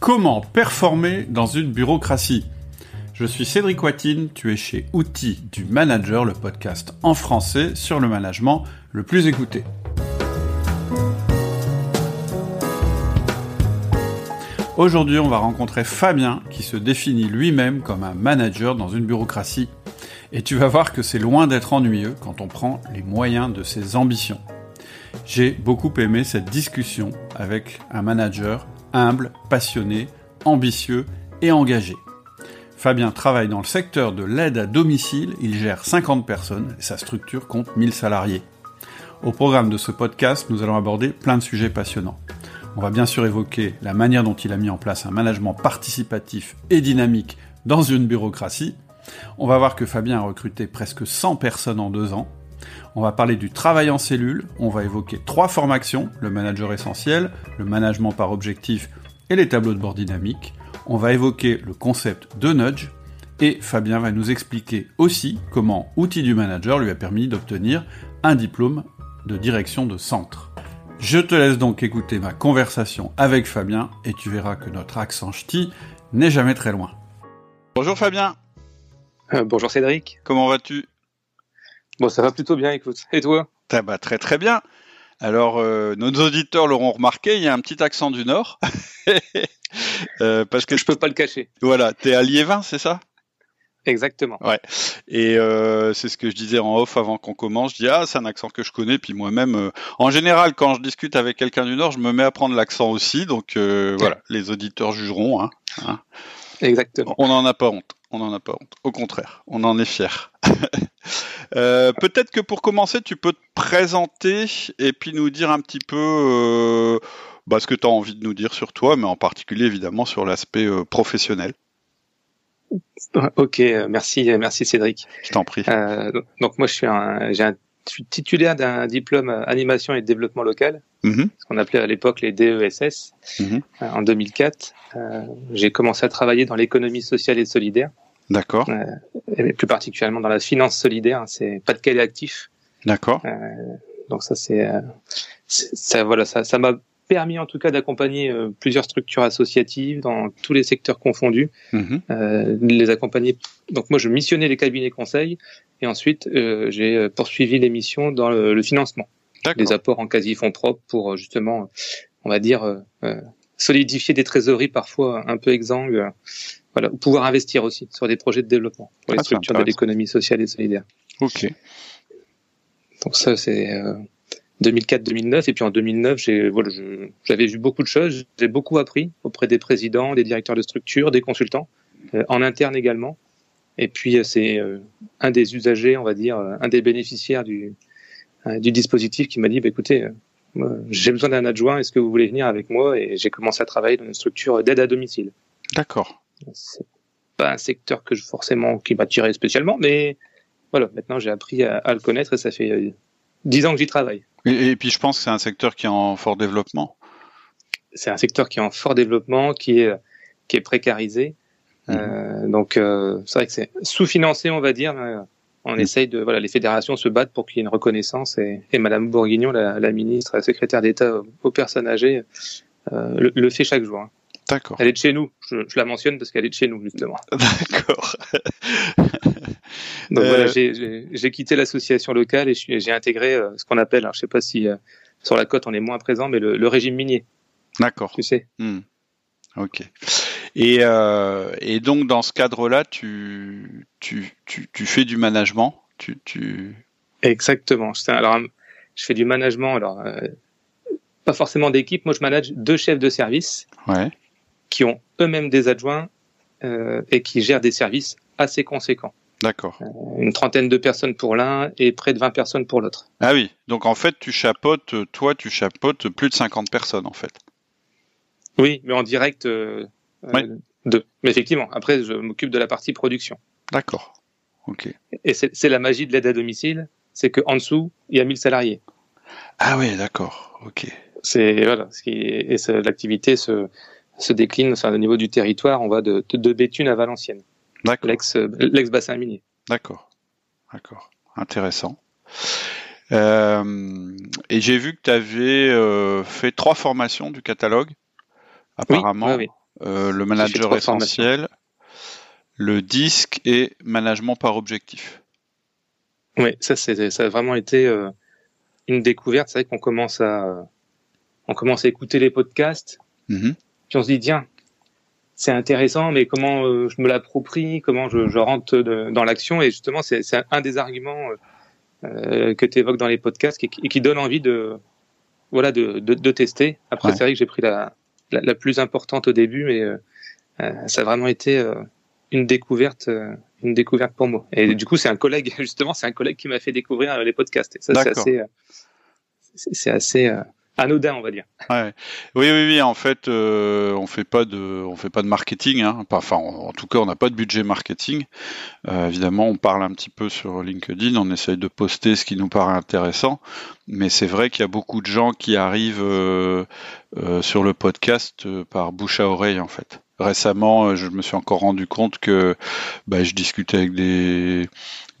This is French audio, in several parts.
Comment performer dans une bureaucratie Je suis Cédric Watine, tu es chez Outils du Manager, le podcast en français sur le management le plus écouté. Aujourd'hui, on va rencontrer Fabien qui se définit lui-même comme un manager dans une bureaucratie. Et tu vas voir que c'est loin d'être ennuyeux quand on prend les moyens de ses ambitions. J'ai beaucoup aimé cette discussion avec un manager humble, passionné, ambitieux et engagé. Fabien travaille dans le secteur de l'aide à domicile, il gère 50 personnes et sa structure compte 1000 salariés. Au programme de ce podcast, nous allons aborder plein de sujets passionnants. On va bien sûr évoquer la manière dont il a mis en place un management participatif et dynamique dans une bureaucratie. On va voir que Fabien a recruté presque 100 personnes en deux ans on va parler du travail en cellule, on va évoquer trois formations, le manager essentiel, le management par objectif et les tableaux de bord dynamiques. On va évoquer le concept de nudge et Fabien va nous expliquer aussi comment Outil du Manager lui a permis d'obtenir un diplôme de direction de centre. Je te laisse donc écouter ma conversation avec Fabien et tu verras que notre accent ch'ti n'est jamais très loin. Bonjour Fabien. Euh, bonjour Cédric. Comment vas-tu? Bon, ça va plutôt bien, écoute. Et toi? Ça va très très bien. Alors, euh, nos auditeurs l'auront remarqué, il y a un petit accent du Nord. euh, parce que je peux pas le cacher. Voilà, t'es à Liévin, c'est ça? Exactement. Ouais. Et euh, c'est ce que je disais en off avant qu'on commence. Je dis ah c'est un accent que je connais. Puis moi-même, euh, en général, quand je discute avec quelqu'un du Nord, je me mets à prendre l'accent aussi. Donc euh, voilà, les auditeurs jugeront. Hein, hein. Exactement. On n'en a pas honte. On n'en a pas honte. Au contraire, on en est fier. Euh, peut-être que pour commencer, tu peux te présenter et puis nous dire un petit peu euh, bah, ce que tu as envie de nous dire sur toi, mais en particulier évidemment sur l'aspect euh, professionnel. Ok, merci, merci Cédric. Je t'en prie. donc moi, je suis, un, un, titulaire d'un diplôme animation et développement local, mm-hmm. ce qu'on appelait à l'époque les DESS, mm-hmm. en 2004. J'ai commencé à travailler dans l'économie sociale et solidaire. D'accord. Euh, et plus particulièrement dans la finance solidaire, hein, c'est pas de quel actif. D'accord. Euh, donc ça c'est, euh, ça voilà, ça, ça m'a permis en tout cas d'accompagner euh, plusieurs structures associatives dans tous les secteurs confondus, euh, les accompagner. Donc moi je missionnais les cabinets conseils et ensuite euh, j'ai poursuivi les missions dans le, le financement, les apports en quasi fonds propres pour justement, on va dire, solidifier des trésoreries parfois un peu exsangues voilà, pouvoir investir aussi sur des projets de développement pour les ah, structures de l'économie sociale et solidaire. Ok. Donc ça, c'est euh, 2004-2009. Et puis en 2009, j'ai, voilà, j'avais vu beaucoup de choses. J'ai beaucoup appris auprès des présidents, des directeurs de structures, des consultants, euh, en interne également. Et puis euh, c'est euh, un des usagers, on va dire, un des bénéficiaires du, du dispositif qui m'a dit, bah, écoutez, j'ai besoin d'un adjoint, est-ce que vous voulez venir avec moi? Et j'ai commencé à travailler dans une structure d'aide à domicile. D'accord. C'est pas un secteur que je forcément qui m'attirait spécialement, mais voilà, maintenant j'ai appris à, le connaître et ça fait euh, dix ans que j'y travaille. Et, puis je pense que c'est un secteur qui est en fort développement. C'est un secteur qui est en fort développement, qui est qui est précarisé. Euh, donc euh, c'est vrai que c'est sous-financé, on va dire. on mhm. essaye de voilà, les fédérations se battent pour qu'il y ait une reconnaissance et, et Madame Bourguignon, la, la ministre, la secrétaire d'État aux, personnes âgées, le, le, fait chaque jour. Hein. D'accord. Elle est de chez nous. Je, je la mentionne parce qu'elle est de chez nous, justement. D'accord. Donc voilà, euh, j'ai quitté l'association locale et j'ai intégré euh, ce qu'on appelle, alors je sais pas si euh, sur la côte on est moins présent, mais le, le régime minier. D'accord. Tu sais. Hmm. Ok. Et, euh, et, donc dans ce cadre-là, tu, tu, tu, tu, fais du management. Tu, tu... Exactement. Alors je fais du management. Alors pas forcément d'équipe. Moi, je manage deux chefs de service. Ouais qui ont eux-mêmes des adjoints euh, et qui gèrent des services assez conséquents. D'accord. Euh, une trentaine de personnes pour l'un et près de 20 personnes pour l'autre. Ah oui, donc en fait, tu chapeautes, toi, tu chapeautes plus de 50 personnes en fait. Oui, mais en direct euh, deux. Mais effectivement, après, je m'occupe de la partie production. D'accord. Ok. Et c'est la magie de l'aide à domicile, c'est qu'en dessous, il y a 1000 salariés. Ah oui, d'accord. Ok. C'est voilà, et l'activité se se décline enfin, au niveau du territoire. On va de, de, Béthune à Valenciennes. L'ex, l'ex bassin minier. D'accord. D'accord. Intéressant. Euh, et j'ai vu que tu avais euh, fait trois formations du catalogue, apparemment. Oui, le manager essentiel, le disque et management par objectif. Oui, ça, c'est, ça a vraiment été euh, une découverte. C'est vrai qu'on commence à, on commence à écouter les podcasts, mm-hmm. puis on se dit, tiens, c'est intéressant, mais comment euh, je me l'approprie, comment je, je rentre dans l'action? Et justement, c'est, c'est un des arguments euh, que tu évoques dans les podcasts et qui, donne envie de, voilà, de, de, de tester. Après, c'est vrai que j'ai pris la, la, la, plus importante au début, mais ça a vraiment été une découverte, euh, une découverte pour moi. Et du coup, c'est un collègue, justement, c'est un collègue qui m'a fait découvrir euh, les podcasts. Et ça, c'est assez, euh, c'est assez anodin, on va dire. Oui, oui, oui. En fait, euh, on fait fait pas de marketing. Hein. Enfin, en, tout cas, on n'a pas de budget marketing. Euh, évidemment, on parle un petit peu sur LinkedIn. On essaye de poster ce qui nous paraît intéressant. Mais c'est vrai qu'il y a beaucoup de gens qui arrivent euh, sur le podcast par bouche à oreille, en fait récemment, je me suis encore rendu compte que bah, je discutais avec des,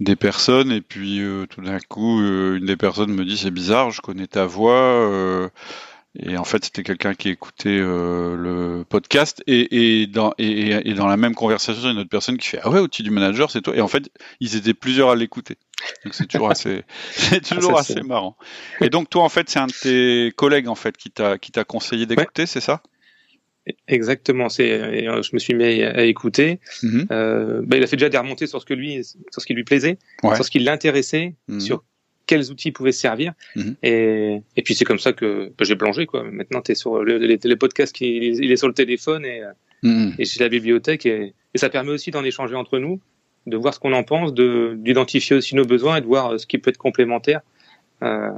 des personnes et puis euh, tout d'un coup euh, une des personnes me dit c'est bizarre je connais ta voix euh, et en fait c'était quelqu'un qui écoutait le podcast et, et dans et, et, dans la même conversation une autre personne qui fait ah ouais outil du manager c'est toi et en fait ils étaient plusieurs à l'écouter. Donc c'est toujours assez c'est toujours ah, assez marrant. Et donc toi en fait c'est un de tes collègues en fait qui t'a qui t'a conseillé d'écouter c'est ça? Exactement. C'est, euh, je me suis mis à, écouter. Mhm. euh, bah, il a fait déjà des remontées sur ce que lui, sur ce qui lui plaisait, sur ce qui l'intéressait, mhm. sur quels outils pouvaient servir. Mhm. Et, et puis c'est comme ça que bah, j'ai plongé quoi. Maintenant, t'es sur le, les, podcasts, qui, il est sur le téléphone et, et j'ai la bibliothèque et, et, ça permet aussi d'en échanger entre nous, de voir ce qu'on en pense, de d'identifier aussi nos besoins et de voir euh, ce qui peut être complémentaire. Euh,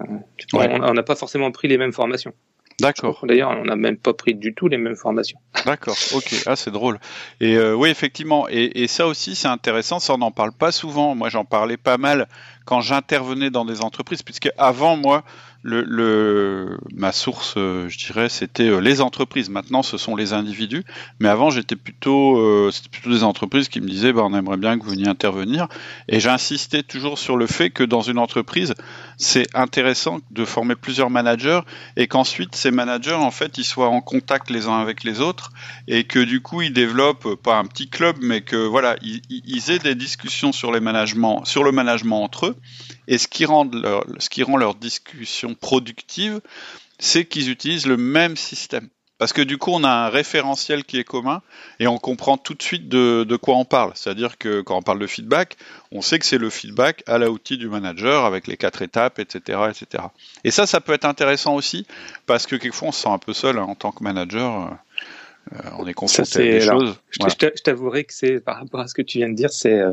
On n'a pas forcément pris les mêmes formations. D'accord. D'ailleurs, on n'a même pas pris du tout les mêmes formations. D'accord, ok. Ah, c'est drôle. Et euh, oui, effectivement. Et, et ça aussi, c'est intéressant. Ça, on n'en parle pas souvent. Moi, j'en parlais pas mal quand j'intervenais dans des entreprises, puisque avant, moi, ma source, euh, je dirais, c'était euh, les entreprises. Maintenant, ce sont les individus. Mais avant, j'étais plutôt, euh, c'était plutôt des entreprises qui me disaient, bah, on aimerait bien que vous veniez intervenir. Et j'insistais toujours sur le fait que dans une entreprise, c'est intéressant de former plusieurs managers et qu'ensuite ces managers, en fait, ils soient en contact les uns avec les autres et que du coup, ils développent pas un petit club, mais que voilà, ils, aient des discussions sur les managements, sur le management entre eux. Et ce qui rend leur, ce qui rend leur discussion productive, c'est qu'ils utilisent le même système. Parce que du coup, on a un référentiel qui est commun et on comprend tout de suite de, de quoi on parle. C'est-à-dire que quand on parle de feedback, on sait que c'est le feedback à l'outil du manager avec les quatre étapes, etc., etc. Et ça, ça peut être intéressant aussi parce que quelquefois, on se sent un peu seul hein, en tant que manager. Euh, on est confronté à des choses. Je t'avouerai que c'est par rapport à ce que tu viens de dire, c'est euh,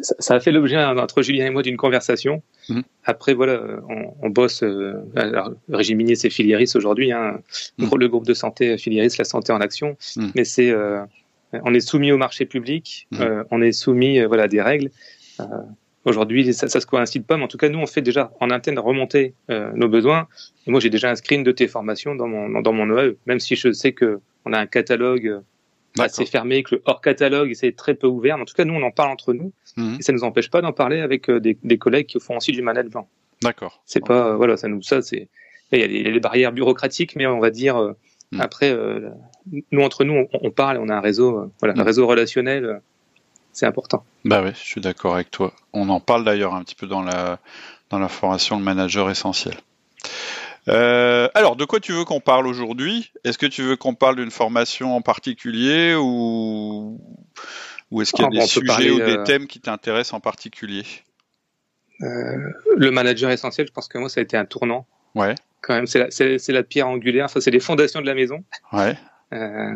ça, a fait l'objet entre Julien et moi d'une conversation. Mhm. Après, voilà, on, on bosse. Euh, alors, Régime Minier, c'est Filieris aujourd'hui, hein, mhm. le groupe de santé Filieris, la santé en action. Mhm. Mais c'est, euh, on est soumis au marché public, euh, on est soumis, euh, voilà, à des règles. Euh, aujourd'hui, ça, ça se coïncide pas, mais en tout cas, nous, on fait déjà en interne remonter nos besoins. Et moi, j'ai déjà inscrit une de tes formations dans mon dans mon OAE, même si je sais que on a un catalogue assez fermé, que le hors catalogue c'est très peu ouvert. Mais en tout cas, nous, on en parle entre nous. Mhm. Et ça nous empêche pas d'en parler avec euh, des, des, collègues qui font aussi du management. D'accord. C'est pas, voilà, ça nous, ça, c'est, il y a les, barrières bureaucratiques, mais on va dire, euh, mhm. après, euh, nous, entre nous, on, parle et on a un réseau, voilà, un mhm. réseau relationnel, c'est important. Bah oui, je suis d'accord avec toi. On en parle d'ailleurs un petit peu dans la, dans la formation le manager essentiel. Euh, alors, de quoi tu veux qu'on parle aujourd'hui? Est-ce que tu veux qu'on parle d'une formation en particulier ou ou est-ce qu'il y a ah, des sujets ou des euh, thèmes qui t'intéressent en particulier? Euh, Le manager essentiel, je pense que moi, ça a été un tournant. Ouais. Quand même, c'est la, la, pierre angulaire. Ça, c'est les fondations de la maison. Ouais. Euh,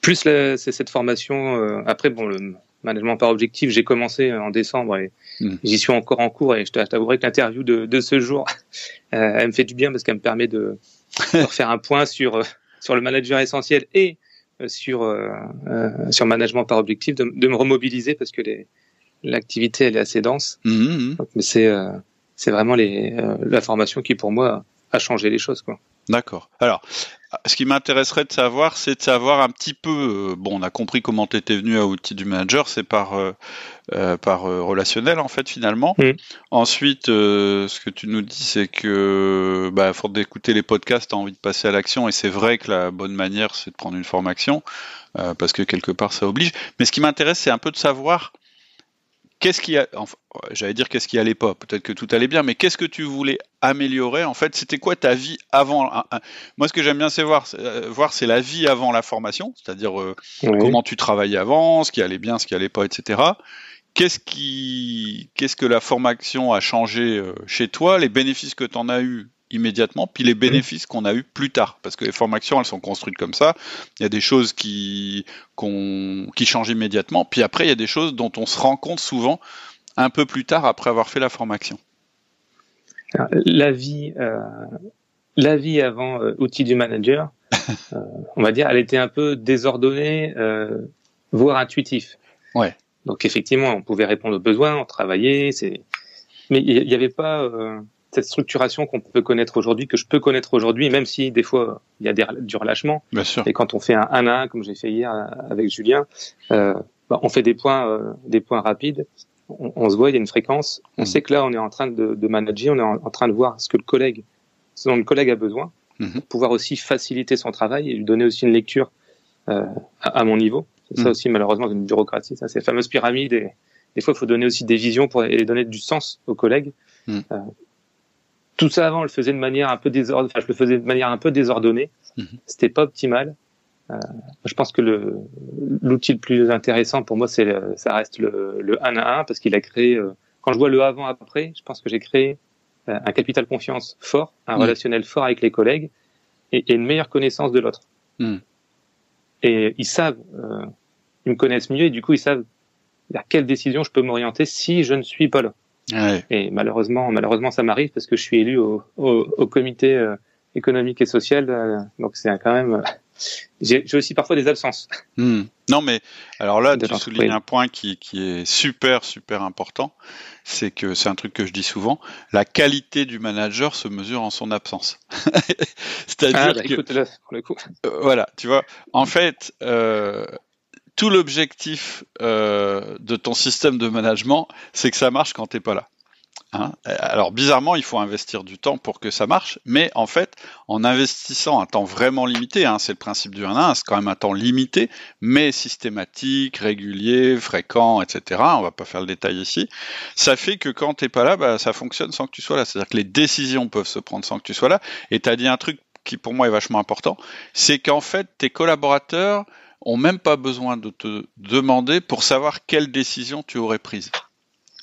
plus c'est cette formation. Euh, après, bon, le management par objectif, j'ai commencé en décembre et hmm. j'y suis encore en cours. Et je t'avouerai que l'interview de, de, ce jour, elle me fait du bien parce qu'elle me permet de, de refaire un point sur sur le manager essentiel et euh, sur euh, euh, sur management par objectif, de, de me remobiliser parce que l'activité elle est assez dense. Mmh, mmh. mais c'est c'est vraiment les, la formation qui pour moi a changé les choses quoi. D'accord. Alors, ce qui m'intéresserait de savoir, c'est de savoir un petit peu. Euh, bon, on a compris comment tu étais venu à outil du manager, c'est par euh, euh, par relationnel en fait finalement. Ensuite, ce que tu nous dis, c'est que bah, à force d'écouter les podcasts, tu as envie de passer à l'action, et c'est vrai que la bonne manière, c'est de prendre une formation parce que quelque part ça oblige. Mais ce qui m'intéresse, c'est un peu de savoir qu'est-ce qui a, j'allais dire qu'est-ce qui allait pas, peut-être que tout allait bien, mais qu'est-ce que tu voulais améliorer en fait C'était quoi ta vie avant Moi, ce que j'aime bien c'est voir, euh, voir c'est la vie avant la formation, c'est-à-dire euh, comment tu travaillais avant, ce qui allait bien, ce qui allait pas, etc. Qu'est-ce qui, qu'est-ce que la formation a changé euh, chez toi, les bénéfices que tu en as eu immédiatement, puis les bénéfices qu'on a eu plus tard, parce que les formations, elles sont construites comme ça. Il y a des choses qui, qui changent immédiatement, puis après, il y a des choses dont on se rend compte souvent un peu plus tard après avoir fait la formation. La vie, euh, la vie avant euh, outil du manager, euh, on va dire, elle était un peu désordonnée, voire intuitif. Ouais. Donc effectivement, on pouvait répondre aux besoins, on travaillait, c'est, mais il n'y avait pas cette structuration qu'on peut connaître aujourd'hui, que je peux connaître aujourd'hui, même si des fois il y a des, du relâchement. Bien sûr. Et quand on fait un 1 à 1, comme j'ai fait hier avec Julien, euh, bah, on fait des points, euh, des points rapides. On, se voit, il y a une fréquence. On mmh. sait que là, on est en train de, de manager, on est en, train de voir ce que le collègue, ce dont le collègue a besoin, mmh. pour pouvoir aussi faciliter son travail et lui donner aussi une lecture euh, à, mon niveau. Ça mmh. aussi, malheureusement, c'est une bureaucratie. Ça, c'est la fameuse pyramide. Et des fois, il faut donner aussi des visions pour et donner du sens aux collègues. Euh, tout ça avant, je le faisais de manière un peu désordonnée. Enfin, je le faisais de manière un peu désordonnée. Mhm. C'était pas optimal. Euh, je pense que le l'outil le plus intéressant pour moi, c'est ça reste le, le 1 à 1 parce qu'il a créé. Euh, quand je vois le avant après, je pense que j'ai créé euh, un capital confiance fort, un mhm. relationnel fort avec les collègues et, et une meilleure connaissance de l'autre. Mhm. Et ils savent, ils me connaissent mieux et du coup ils savent vers quelle décision je peux m'orienter si je ne suis pas là. Et malheureusement, malheureusement, ça m'arrive parce que je suis élu au, au, au comité euh, économique et social. Euh, donc c'est quand même. Euh, j'ai aussi parfois des absences. Hmm. Non, mais alors là, tu soulignes un point qui, qui est super, super important. C'est que c'est un truc que je dis souvent. La qualité du manager se mesure en son absence. C'est-à-dire ah, bah, que. Écoute, là, pour le coup. voilà, tu vois. En fait, tout l'objectif euh, de ton système de management, c'est que ça marche quand t'es pas là. Hein? Alors bizarrement, il faut investir du temps pour que ça marche, mais en fait, en investissant un temps vraiment limité, hein, c'est le principe du 1 1, c'est quand même un temps limité, mais systématique, régulier, fréquent, etc. On va pas faire le détail ici. Ça fait que quand t'es pas là, bah, ça fonctionne sans que tu sois là. C'est-à-dire que les décisions peuvent se prendre sans que tu sois là. Et tu as dit un truc qui pour moi est vachement important, c'est qu'en fait, tes collaborateurs, ont même pas besoin de te demander pour savoir quelle décision tu aurais prise.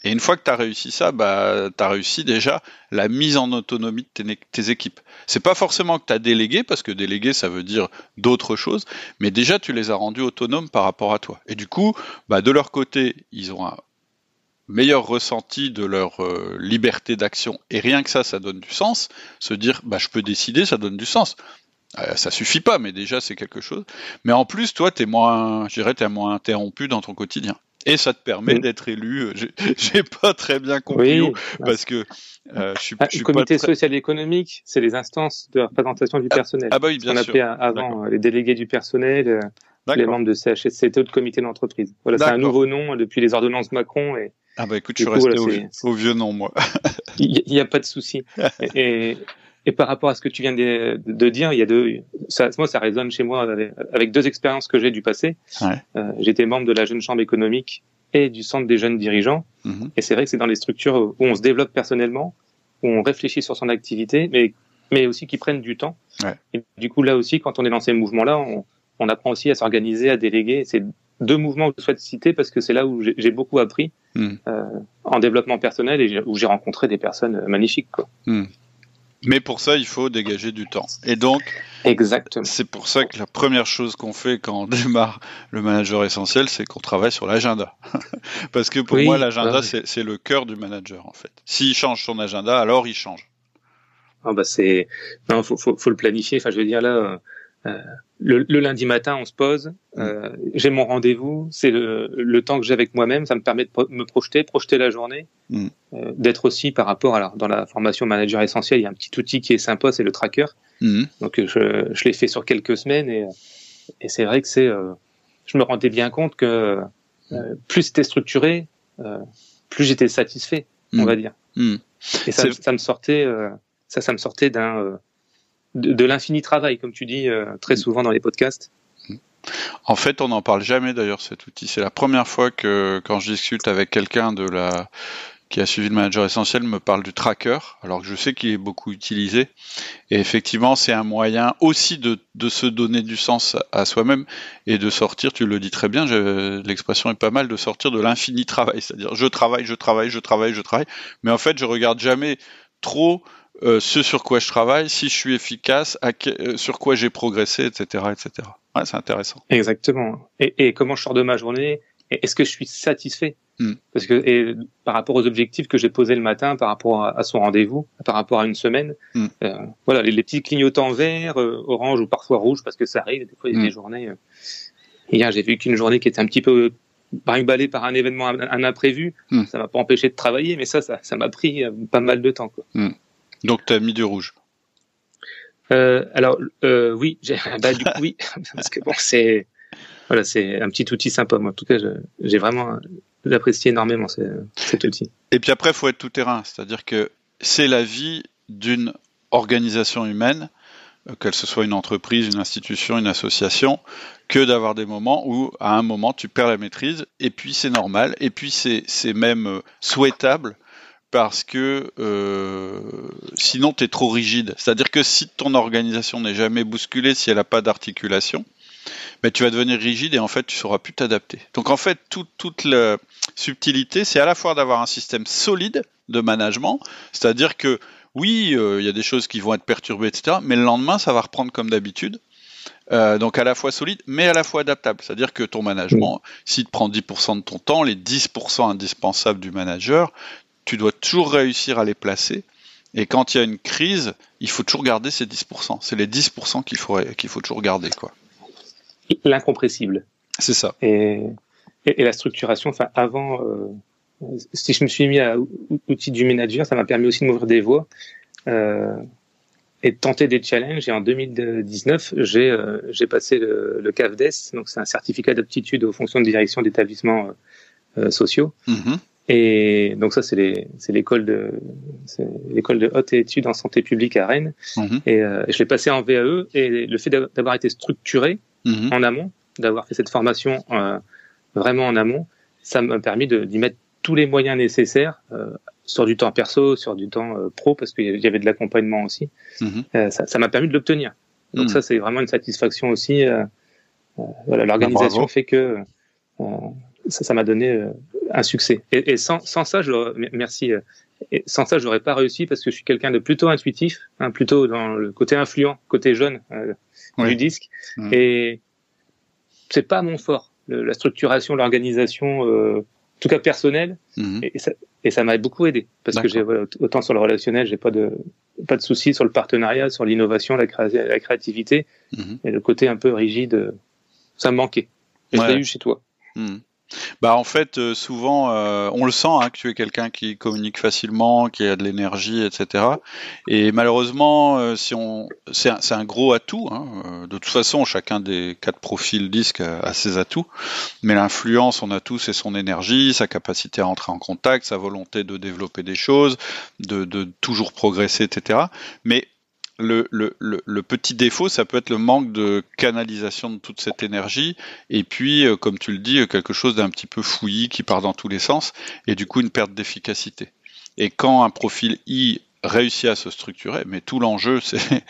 Et une fois que tu as réussi ça, bah, tu as réussi déjà la mise en autonomie de tes, équipes. C'est pas forcément que tu as délégué, parce que délégué, ça veut dire d'autres choses, mais déjà tu les as rendus autonomes par rapport à toi. Et du coup, bah, de leur côté, ils ont un meilleur ressenti de leur euh, liberté d'action. Et rien que ça, ça donne du sens. Se dire, bah, je peux décider, ça donne du sens. Euh, ça suffit pas, mais déjà c'est quelque chose. Mais en plus, toi, t'es moins, t'es moins interrompu dans ton quotidien. Et ça te permet d'être élu. Euh, j'ai pas très bien compris parce que euh, je suis. Ah, le comité social et économique, c'est les instances de représentation du ah, personnel. Ah, bah oui, bien on sûr. appelait avant les délégués du personnel, les membres de CHSCT ou de comité d'entreprise. Voilà, c'est un nouveau nom depuis les ordonnances Macron et. Ah bah écoute, je suis resté au, vieux nom moi. Il n'y a, pas de souci. et, et par rapport à ce que tu viens de, de dire, il y a deux, ça, moi, ça résonne chez moi avec, deux expériences que j'ai du passé. Ouais. Euh, J'étais membre de la jeune chambre économique et du centre des jeunes dirigeants. Mm-hmm. Et c'est vrai que c'est dans les structures où on se développe personnellement, où on réfléchit sur son activité, mais, mais aussi qui prennent du temps. Ouais. Et du coup, là aussi, quand on est dans ces mouvements-là, on, on apprend aussi à s'organiser, à déléguer. C'est deux mouvements que je souhaite citer parce que c'est là où j'ai beaucoup appris mm. euh, en développement personnel et où j'ai rencontré des personnes magnifiques. Quoi. Mm. Mais pour ça, il faut dégager du temps. Et donc, exactement. C'est pour ça que la première chose qu'on fait quand on démarre le manager essentiel, c'est qu'on travaille sur l'agenda. Parce que pour moi, l'agenda, c'est le cœur du manager, en fait. S'il change son agenda, alors il change. Ah bah c'est non, faut, faut, faut le planifier. Enfin, je veux dire là, le, lundi matin, on se pose. Euh, j'ai mon rendez-vous. C'est le, temps que j'ai avec moi-même. Ça me permet de me projeter, projeter la journée, mm. euh, d'être aussi par rapport. Alors, dans la formation manager essentiel, il y a un petit outil qui est sympa, c'est le tracker. Mm. Donc, je, je l'ai fait sur quelques semaines et, et c'est vrai que c'est. Euh, je me rendais bien compte que euh, plus c'était structuré, euh, plus j'étais satisfait, on mm. va dire. Et ça, ça, me sortait. ça, ça me sortait d'un de, l'infini travail, comme tu dis euh, très mm. souvent dans les podcasts. En fait, on n'en parle jamais d'ailleurs cet outil. C'est la première fois que quand je discute avec quelqu'un de la qui a suivi le manager essentiel me parle du tracker, alors que je sais qu'il est beaucoup utilisé. Et effectivement, c'est un moyen aussi de, de, se donner du sens à soi-même et de sortir, tu le dis très bien, l'expression est pas mal, de sortir de l'infini travail. C'est-à-dire, je travaille, je travaille, je travaille, je travaille, mais en fait, je regarde jamais trop euh, ce sur quoi je travaille, si je suis efficace, euh, sur quoi j'ai progressé, etc., etc. Ouais, c'est intéressant. Exactement. Et, et, comment je sors de ma journée Est-ce que je suis satisfait hmm. Parce que et par rapport aux objectifs que j'ai posés le matin, par rapport à, son rendez-vous, par rapport à une semaine, hmm. euh, voilà, les, petits clignotants verts, orange ou parfois rouge, parce que ça arrive. Des fois, il y a des hmm. journées. hier, j'ai vu qu'une journée qui était un petit peu brinque par un événement, un, imprévu. Ça m'a pas empêché de travailler, mais ça, ça, ça m'a pris pas mal de temps. Quoi. Donc tu as mis du rouge. Euh, alors euh, oui, bah, du coup oui, parce que bon c'est voilà c'est un petit outil sympa. Moi en tout cas j'ai vraiment apprécié énormément cet outil. Et puis après il faut être tout terrain, c'est-à-dire que c'est la vie d'une organisation humaine, euh, qu'elle ce soit une entreprise, une institution, une association, que d'avoir des moments où à un moment tu perds la maîtrise et puis c'est normal et puis c'est même euh, souhaitable parce que euh, sinon tu es trop rigide. C'est-à-dire que si ton organisation n'est jamais bousculée, si elle n'a pas d'articulation, ben, tu vas devenir rigide et en fait tu sauras plus t'adapter. Donc en fait toute la subtilité, c'est à la fois d'avoir un système solide de management, c'est-à-dire que oui, euh, il y a des choses qui vont être perturbées, etc. Mais le lendemain, ça va reprendre comme d'habitude. Euh, donc à la fois solide, mais à la fois adaptable. C'est-à-dire que ton management, s'il te prend 10% de ton temps, les 10% indispensables du manager, tu dois toujours réussir à les placer. Et quand il y a une crise, il faut toujours garder ces 10%. C'est les 10% qu'il faut, qu'il faut toujours garder. quoi. L'incompressible. C'est ça. Et, et, la structuration, enfin, avant, euh, si je me suis mis à l'outil du manager, ça m'a permis aussi de m'ouvrir des voies euh, et de tenter des challenges. Et en 2019, j'ai euh, j'ai passé le, le CAFDES, donc c'est un certificat d'aptitude aux fonctions de direction d'établissements sociaux. Mm-hmm. Et donc ça, c'est l'école de l'école de haute études en santé publique à Rennes. Mhm. Et euh, je l'ai passé en VAE. Et le fait d'avoir été structuré mhm. en amont, d'avoir fait cette formation euh, vraiment en amont, ça m'a permis d'y mettre tous les moyens nécessaires euh, sur du temps perso, sur du temps euh, pro, parce qu'il y avait de l'accompagnement aussi. Mhm. Euh, ça m'a permis de l'obtenir. Donc ça, c'est vraiment une satisfaction aussi. voilà, l'organisation bah, fait que ça m'a donné euh, un succès. Et, et sans, sans, ça, je merci. Euh, et sans ça, j'aurais pas réussi parce que je suis quelqu'un de plutôt intuitif, hein, plutôt dans le côté influent, côté jeune euh, du disque. Mmh. Et c'est pas mon fort, la structuration, l'organisation, euh, en tout cas personnelle. Mmh. Et, ça, et ça m'a beaucoup aidé parce que j'ai voilà, autant sur le relationnel, j'ai pas de pas de soucis sur le partenariat, sur l'innovation, la, la, créativité, mmh. et le côté un peu rigide, ça me manquait. Et je l'ai eu chez toi. Bah en fait, euh, souvent, euh, on le sent hein, que tu es quelqu'un qui communique facilement, qui a de l'énergie, etc. Et malheureusement, euh, si on, c'est un, gros atout. Hein. De toute façon, chacun des quatre profils disques a, ses atouts. Mais l'influence, son atout, c'est son énergie, sa capacité à entrer en contact, sa volonté de développer des choses, de, de toujours progresser, etc. Mais le, le, le, petit défaut, ça peut être le manque de canalisation de toute cette énergie, et puis, euh, comme tu le dis, quelque chose d'un petit peu fouillis qui part dans tous les sens, et du coup une perte d'efficacité. Et quand un profil I réussit à se structurer, mais tout l'enjeu, c'est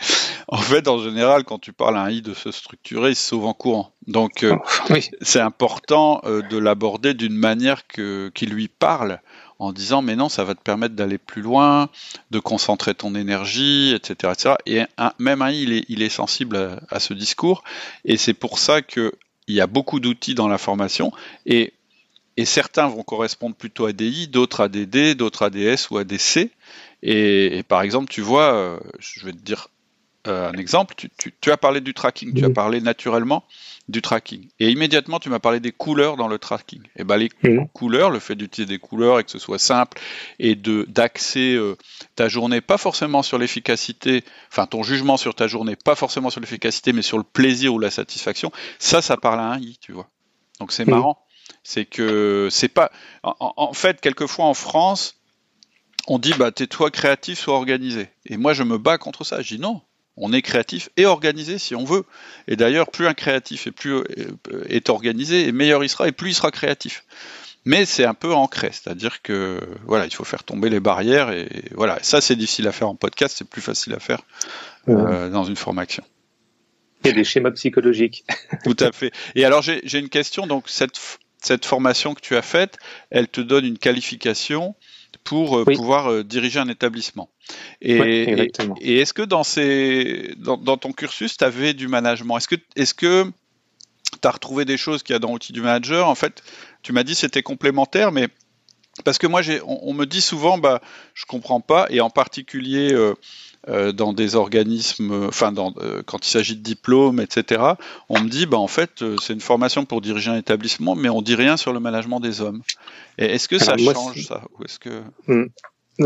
en fait en général quand tu parles à un I de se structurer, il se sauve en courant. Donc euh, c'est important euh, de l'aborder d'une manière que, qui lui parle en disant mais non, ça va te permettre d'aller plus loin, de concentrer ton énergie, etc. Et même un, il est, il est sensible à, ce discours, et c'est pour ça qu'il y a beaucoup d'outils dans la formation, et, et certains vont correspondre plutôt à des I, d'autres à des D, d'autres à des S ou à des C. Et, par exemple, tu vois, euh, je vais te dire un exemple. Tu, as parlé du tracking, tu as parlé naturellement du tracking. Et immédiatement, tu m'as parlé des couleurs dans le tracking. Et ben les couleurs, le fait d'utiliser des couleurs et que ce soit simple et de d'axer euh, ta journée, pas forcément sur l'efficacité, enfin ton jugement sur ta journée, pas forcément sur l'efficacité, mais sur le plaisir ou la satisfaction, ça, ça parle à un i, tu vois. Donc c'est marrant. C'est que c'est pas. En, fait, quelquefois en France, on dit bah t'es toi créatif, soit organisé. Et moi, je me bats contre ça. Je dis non, on est créatif et organisé si on veut. Et d'ailleurs, plus un créatif est plus euh, est organisé, et meilleur il sera, et plus il sera créatif. Mais c'est un peu ancré, c'est-à-dire que voilà, il faut faire tomber les barrières et voilà. Ça, c'est difficile à faire en podcast, c'est plus facile à faire euh, dans une formation. Il y a des schémas psychologiques. Tout à fait. Et alors j'ai une question. Donc cette cette formation que tu as faite, elle te donne une qualification pour euh, pouvoir euh, diriger un établissement. Et, et, est-ce que dans, ces, dans, ton cursus, tu avais du management? Est-ce que est-ce que tu as retrouvé des choses qu'il y a dans l'outil du manager? En fait, tu m'as dit c'était complémentaire, mais parce que moi, on, on, me dit souvent, bah, je comprends pas, et en particulier euh, euh, dans des organismes, enfin euh, quand il s'agit de diplômes, etc. On me dit, bah en fait, euh, c'est une formation pour diriger un établissement, mais on dit rien sur le management des hommes. Est-ce que ça change ça ou est-ce que hmm.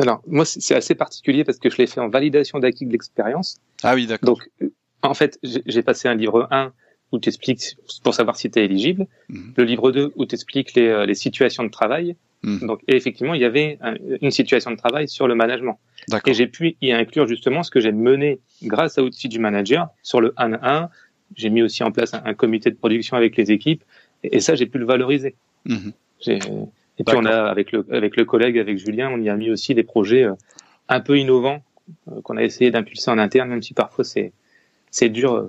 Alors, moi, c'est assez particulier parce que je l'ai fait en validation d'acquis de l'expérience. Ah oui, d'accord. Donc, en fait, j'ai passé un livre 1 où tu expliques pour savoir si tu es éligible, mhm. le livre 2 où tu expliques les, les, situations de travail. Mhm. Donc, et effectivement, il y avait une situation de travail sur le management. Et j'ai pu y inclure justement ce que j'ai mené grâce à l'outil du manager sur le 1 à 1. J'ai mis aussi en place un, comité de production avec les équipes et, ça, j'ai pu le valoriser. Mhm. Et puis on a avec le avec le collègue, avec Julien, on y a mis aussi des projets euh, un peu innovants euh, qu'on a essayé d'impulser en interne, même si parfois c'est c'est dur. Euh,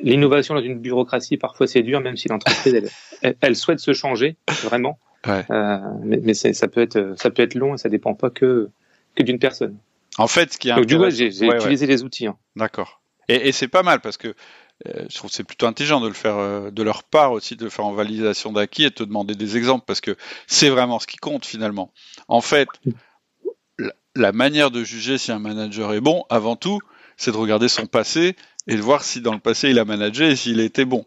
l'innovation dans une bureaucratie, parfois c'est dur, même si l'entreprise elle, elle, souhaite se changer vraiment. Ouais. Euh, mais, mais ça peut être ça peut être long et ça dépend pas que que d'une personne. En fait, ce qui est Donc, du coup, j'ai utilisé les outils. Hein. D'accord. Et, et c'est pas mal parce que euh, je trouve c'est plutôt intelligent de le faire euh, de leur part aussi, de le faire en validation d'acquis et de te demander des exemples parce que c'est vraiment ce qui compte finalement. En fait, la, manière de juger si un manager est bon, avant tout, c'est de regarder son passé et de voir si dans le passé il a managé et s'il était bon.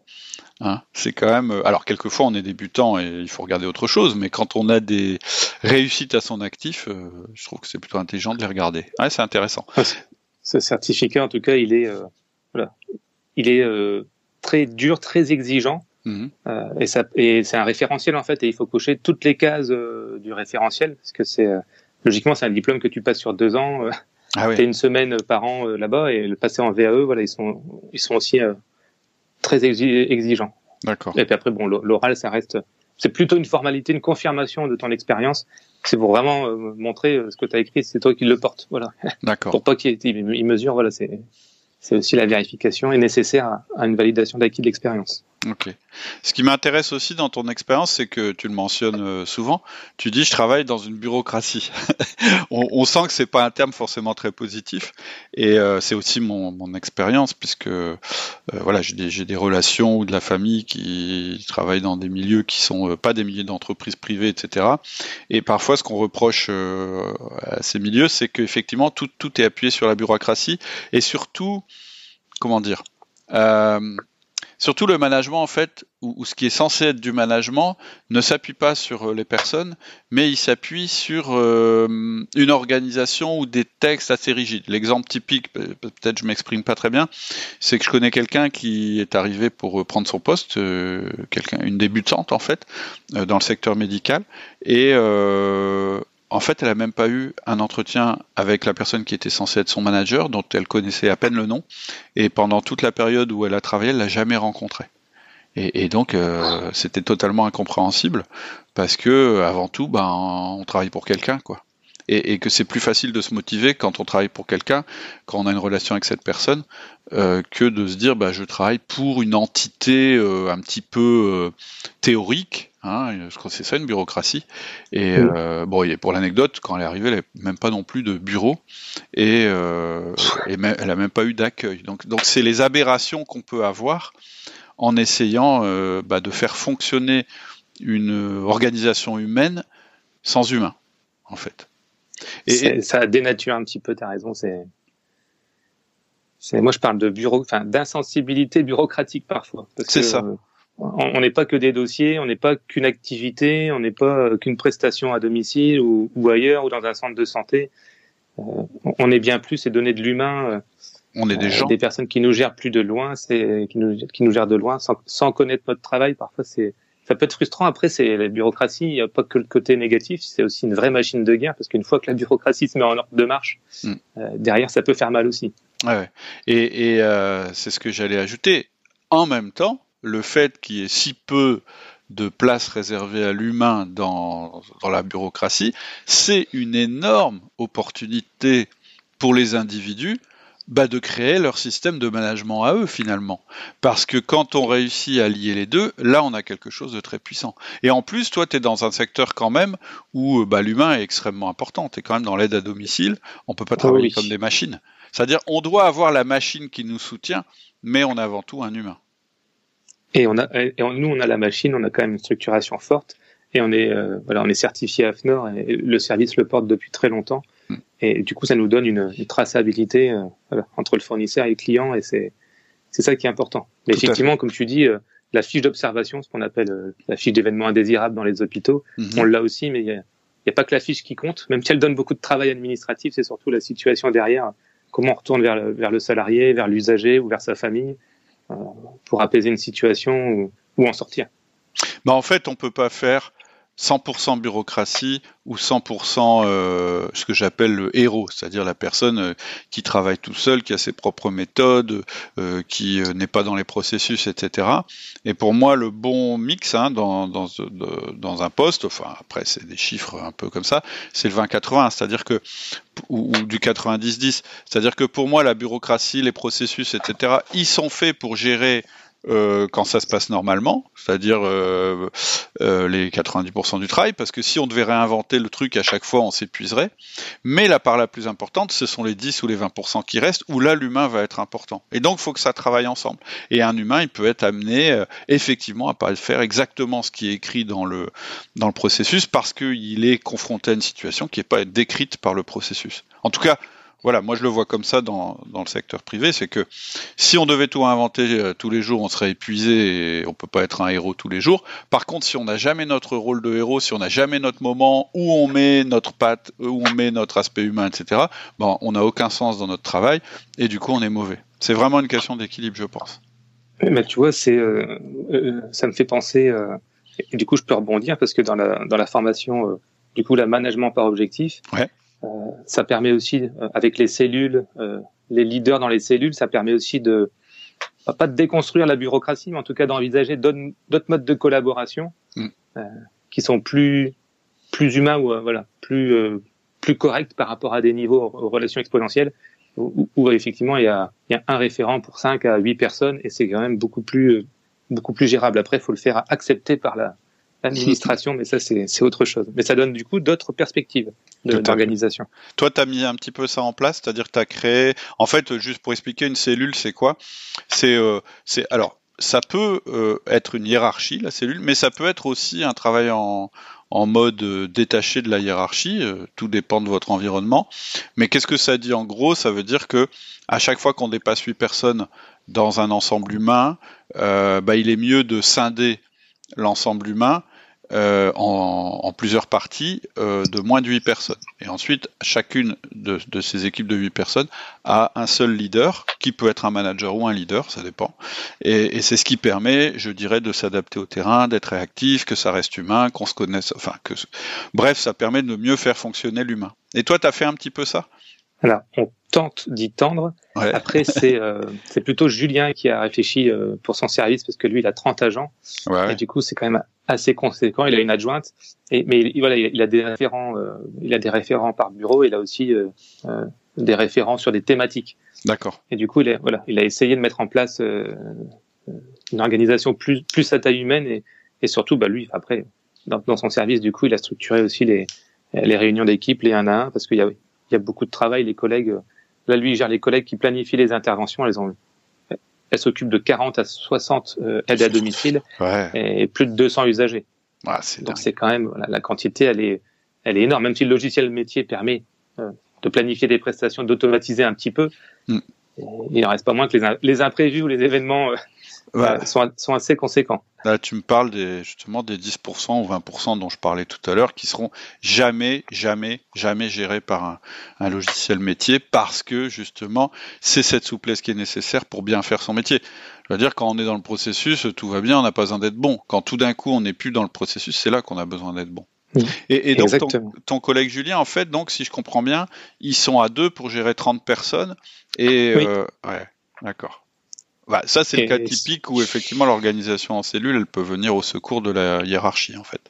Hein, c'est quand même. Euh, alors quelquefois on est débutant et il faut regarder autre chose, mais quand on a des réussites à son actif, euh, je trouve que c'est plutôt intelligent de les regarder. Ouais, c'est intéressant. Ce certificat, en tout cas, il est euh, voilà, il est très dur, très exigeant. Mhm. et, ça, et c'est un référentiel en fait, et il faut cocher toutes les cases du référentiel parce que c'est logiquement c'est un diplôme que tu passes sur deux ans. Ah oui. une semaine par an là-bas et le passer en VAE, voilà, ils sont ils sont aussi très exigeant. D'accord. Et puis après, bon, l'oral, ça reste, c'est plutôt une formalité, une confirmation de ton expérience. C'est pour vraiment euh, montrer euh, ce que tu as écrit, c'est toi qui le porte, voilà. D'accord. pour pas qu'il mesure, voilà, c'est, c'est aussi la vérification est nécessaire à, une validation d'acquis de l'expérience. Ok. Ce qui m'intéresse aussi dans ton expérience, c'est que tu le mentionnes euh, souvent. Tu dis je travaille dans une bureaucratie. on, sent que c'est pas un terme forcément très positif, et euh, c'est aussi mon, expérience puisque euh, voilà j'ai des, des, relations ou de la famille qui travaillent dans des milieux qui sont pas des milieux d'entreprises privées, etc. Et parfois, ce qu'on reproche à ces milieux, c'est qu'effectivement tout, tout est appuyé sur la bureaucratie et surtout comment dire euh, surtout le management en fait ou, ce qui est censé être du management ne s'appuie pas sur euh, les personnes mais il s'appuie sur euh, une organisation ou des textes assez rigides. L'exemple typique peut-être je m'exprime pas très bien c'est que je connais quelqu'un qui est arrivé pour prendre son poste quelqu'un une débutante en fait dans le secteur médical et en fait, elle n'a même pas eu un entretien avec la personne qui était censée être son manager, dont elle connaissait à peine le nom. Et pendant toute la période où elle a travaillé, elle l'a jamais rencontré. Et, donc, euh, c'était totalement incompréhensible parce que, avant tout, ben, on travaille pour quelqu'un, quoi. Et, que c'est plus facile de se motiver quand on travaille pour quelqu'un, quand on a une relation avec cette personne, euh, que de se dire, bah, je travaille pour une entité euh, un petit peu théorique Hein, je crois que c'est ça une bureaucratie. Et euh, bon, pour l'anecdote, quand elle est arrivée, elle n'avait même pas non plus de bureau et, euh, et elle n'a même pas eu d'accueil. Donc, donc c'est les aberrations qu'on peut avoir en essayant euh, bah, de faire fonctionner une organisation humaine sans humain, en fait. Et, ça dénature un petit peu. ta raison. C'est moi, je parle de bureau, enfin, d'insensibilité bureaucratique parfois. C'est ça. Euh, on n'est pas que des dossiers, on n'est pas qu'une activité, on n'est pas qu'une prestation à domicile ou, ailleurs ou dans un centre de santé. Euh, on est bien plus et donner de l'humain. Euh, on est des gens. Des personnes qui nous gèrent plus de loin, c'est qui nous, qui nous gèrent de loin sans, sans connaître notre travail. Parfois, c'est ça peut être frustrant. Après, c'est la bureaucratie. Il n'y a pas que le côté négatif. C'est aussi une vraie machine de guerre parce qu'une fois que la bureaucratie se met en ordre de marche, mm. derrière, ça peut faire mal aussi. Ouais, Et, et euh, c'est ce que j'allais ajouter. En même temps, le fait qu'il y ait si peu de place réservée à l'humain dans, dans la bureaucratie, c'est une énorme opportunité pour les individus bah, de créer leur système de management à eux finalement. Parce que quand on réussit à lier les deux, là on a quelque chose de très puissant. Et en plus, toi tu es dans un secteur quand même où bah, l'humain est extrêmement important. Tu es quand même dans l'aide à domicile, on peut pas travailler comme des machines. C'est-à-dire, on doit avoir la machine qui nous soutient, mais on a avant tout un humain. Et on a, et nous, on a la machine, on a quand même une structuration forte, et on est, euh, voilà, on est certifié AFNOR, et le service le porte depuis très longtemps. Hmm. Et du coup, ça nous donne une, traçabilité euh, entre le fournisseur et le client, et c'est, c'est ça qui est important. Mais effectivement, comme tu dis, euh, la fiche d'observation, ce qu'on appelle la fiche d'événements indésirables dans les hôpitaux, hmm. on l'a aussi, mais il n'y a, a, pas que la fiche qui compte, même si elle donne beaucoup de travail administratif, c'est surtout la situation derrière comment on retourne vers le, vers le salarié, vers l'usager ou vers sa famille euh, pour apaiser une situation ou, en sortir. Bah en fait, on peut pas faire 100% bureaucratie ou 100% euh, ce que j'appelle le héros, c'est-à-dire la personne euh, qui travaille tout seul, qui a ses propres méthodes, euh, qui n'est pas dans les processus, etc. Et pour moi, le bon mix hein, dans, un poste, enfin après c'est des chiffres un peu comme ça, c'est le 20-80, c'est-à-dire que ou du 90-10, c'est-à-dire que pour moi la bureaucratie, les processus, etc. Ils sont faits pour gérer euh, quand ça se passe normalement, c'est-à-dire euh, euh, les 90% du travail, parce que si on devait réinventer le truc à chaque fois, on s'épuiserait. Mais la part la plus importante, ce sont les 10 ou les 20% qui restent, où là, l'humain va être important. Et donc, il faut que ça travaille ensemble. Et un humain, il peut être amené effectivement à pas faire exactement ce qui est écrit dans le, dans le processus, parce qu'il est confronté à une situation qui n'est pas décrite par le processus. En tout cas, voilà, moi je le vois comme ça dans, dans le secteur privé, c'est que si on devait tout inventer euh, tous les jours, on serait épuisé et on peut pas être un héros tous les jours. Par contre, si on n'a jamais notre rôle de héros, si on n'a jamais notre moment où on met notre patte, où on met notre aspect humain, etc., bon, on n'a aucun sens dans notre travail et du coup on est mauvais. C'est vraiment une question d'équilibre, je pense. Mais tu vois, c'est, euh, euh, ça me fait penser. et du coup, je peux rebondir parce que dans la dans la formation, du coup, la management par objectif. Ouais euh, ça permet aussi, euh, avec les cellules, euh, les leaders dans les cellules, ça permet aussi de pas de déconstruire la bureaucratie, mais en tout cas d'envisager d'autres modes de collaboration mm. qui sont plus plus humains ou voilà plus plus corrects par rapport à des niveaux aux relations exponentielles où, où, effectivement il y a, il y a un référent pour 5 à 8 personnes et c'est quand même beaucoup plus beaucoup plus gérable. Après, il faut le faire accepter par la l'administration, mais ça c'est autre chose. Mais ça donne du coup d'autres perspectives d'organisation. Toi, tu as mis un petit peu ça en place, c'est-à-dire que tu as créé, en fait, juste pour expliquer, une cellule, c'est quoi? C'est, euh, c'est, alors, ça peut euh, être une hiérarchie, la cellule, mais ça peut être aussi un travail en, en mode euh, détaché de la hiérarchie. Euh, tout dépend de votre environnement. Mais qu'est-ce que ça dit? En gros Ça veut dire que à chaque fois qu'on dépasse 8 personnes dans un ensemble humain, euh, bah, il est mieux de scinder l'ensemble humain euh, en, plusieurs parties euh, de moins de 8 personnes. Et ensuite, chacune de, ces équipes de 8 personnes a un seul leader, qui peut être un manager ou un leader, ça dépend. Et, c'est ce qui permet, je dirais, de s'adapter au terrain, d'être réactif, que ça reste humain, qu'on se connaisse, enfin que... Bref, ça permet de mieux faire fonctionner l'humain. Et toi, tu as fait un petit peu ça? Tente d'y tendre. Après, c'est euh, c'est plutôt Julien qui a réfléchi pour son service, parce que lui, il a 30 agents. Et du coup, c'est quand même assez conséquent. Il a une adjointe, et, mais voilà, il a des référents, euh, il a des référents par bureau. Il a aussi euh, euh, des référents sur des thématiques. D'accord. Et du coup, il a, voilà, il a essayé de mettre en place une organisation plus plus à taille humaine et, et surtout, bah lui, après, dans, dans, son service, du coup, il a structuré aussi les les réunions d'équipe, les un à un, parce qu'il y a il y a beaucoup de travail. Les collègues, là, lui, il gère les collègues qui planifient les interventions. Elles ont elle s'occupe de 40 à 60 euh, aides à domicile et plus de 200 usagers. Donc c'est quand même la quantité, elle est, elle est énorme. Même si le logiciel métier permet euh, de planifier des prestations, d'automatiser un petit peu, mm. il n'en reste pas moins que les, les imprévus ou les événements euh, sont, sont, assez conséquents. Là, tu me parles des, justement des 10% ou 20% dont je parlais tout à l'heure qui seront jamais, jamais, jamais gérés par un, un, logiciel métier parce que justement, c'est cette souplesse qui est nécessaire pour bien faire son métier. Je veux dire, quand on est dans le processus, tout va bien, on n'a pas besoin d'être bon. Quand tout d'un coup, on n'est plus dans le processus, c'est là qu'on a besoin d'être bon. Et, et, donc, ton, collègue Julien, en fait, donc, si je comprends bien, ils sont à deux pour gérer 30 personnes. Et, euh, ouais, d'accord. Bah, ça, c'est le cas typique où effectivement l'organisation en cellule, elle peut venir au secours de la hiérarchie, en fait.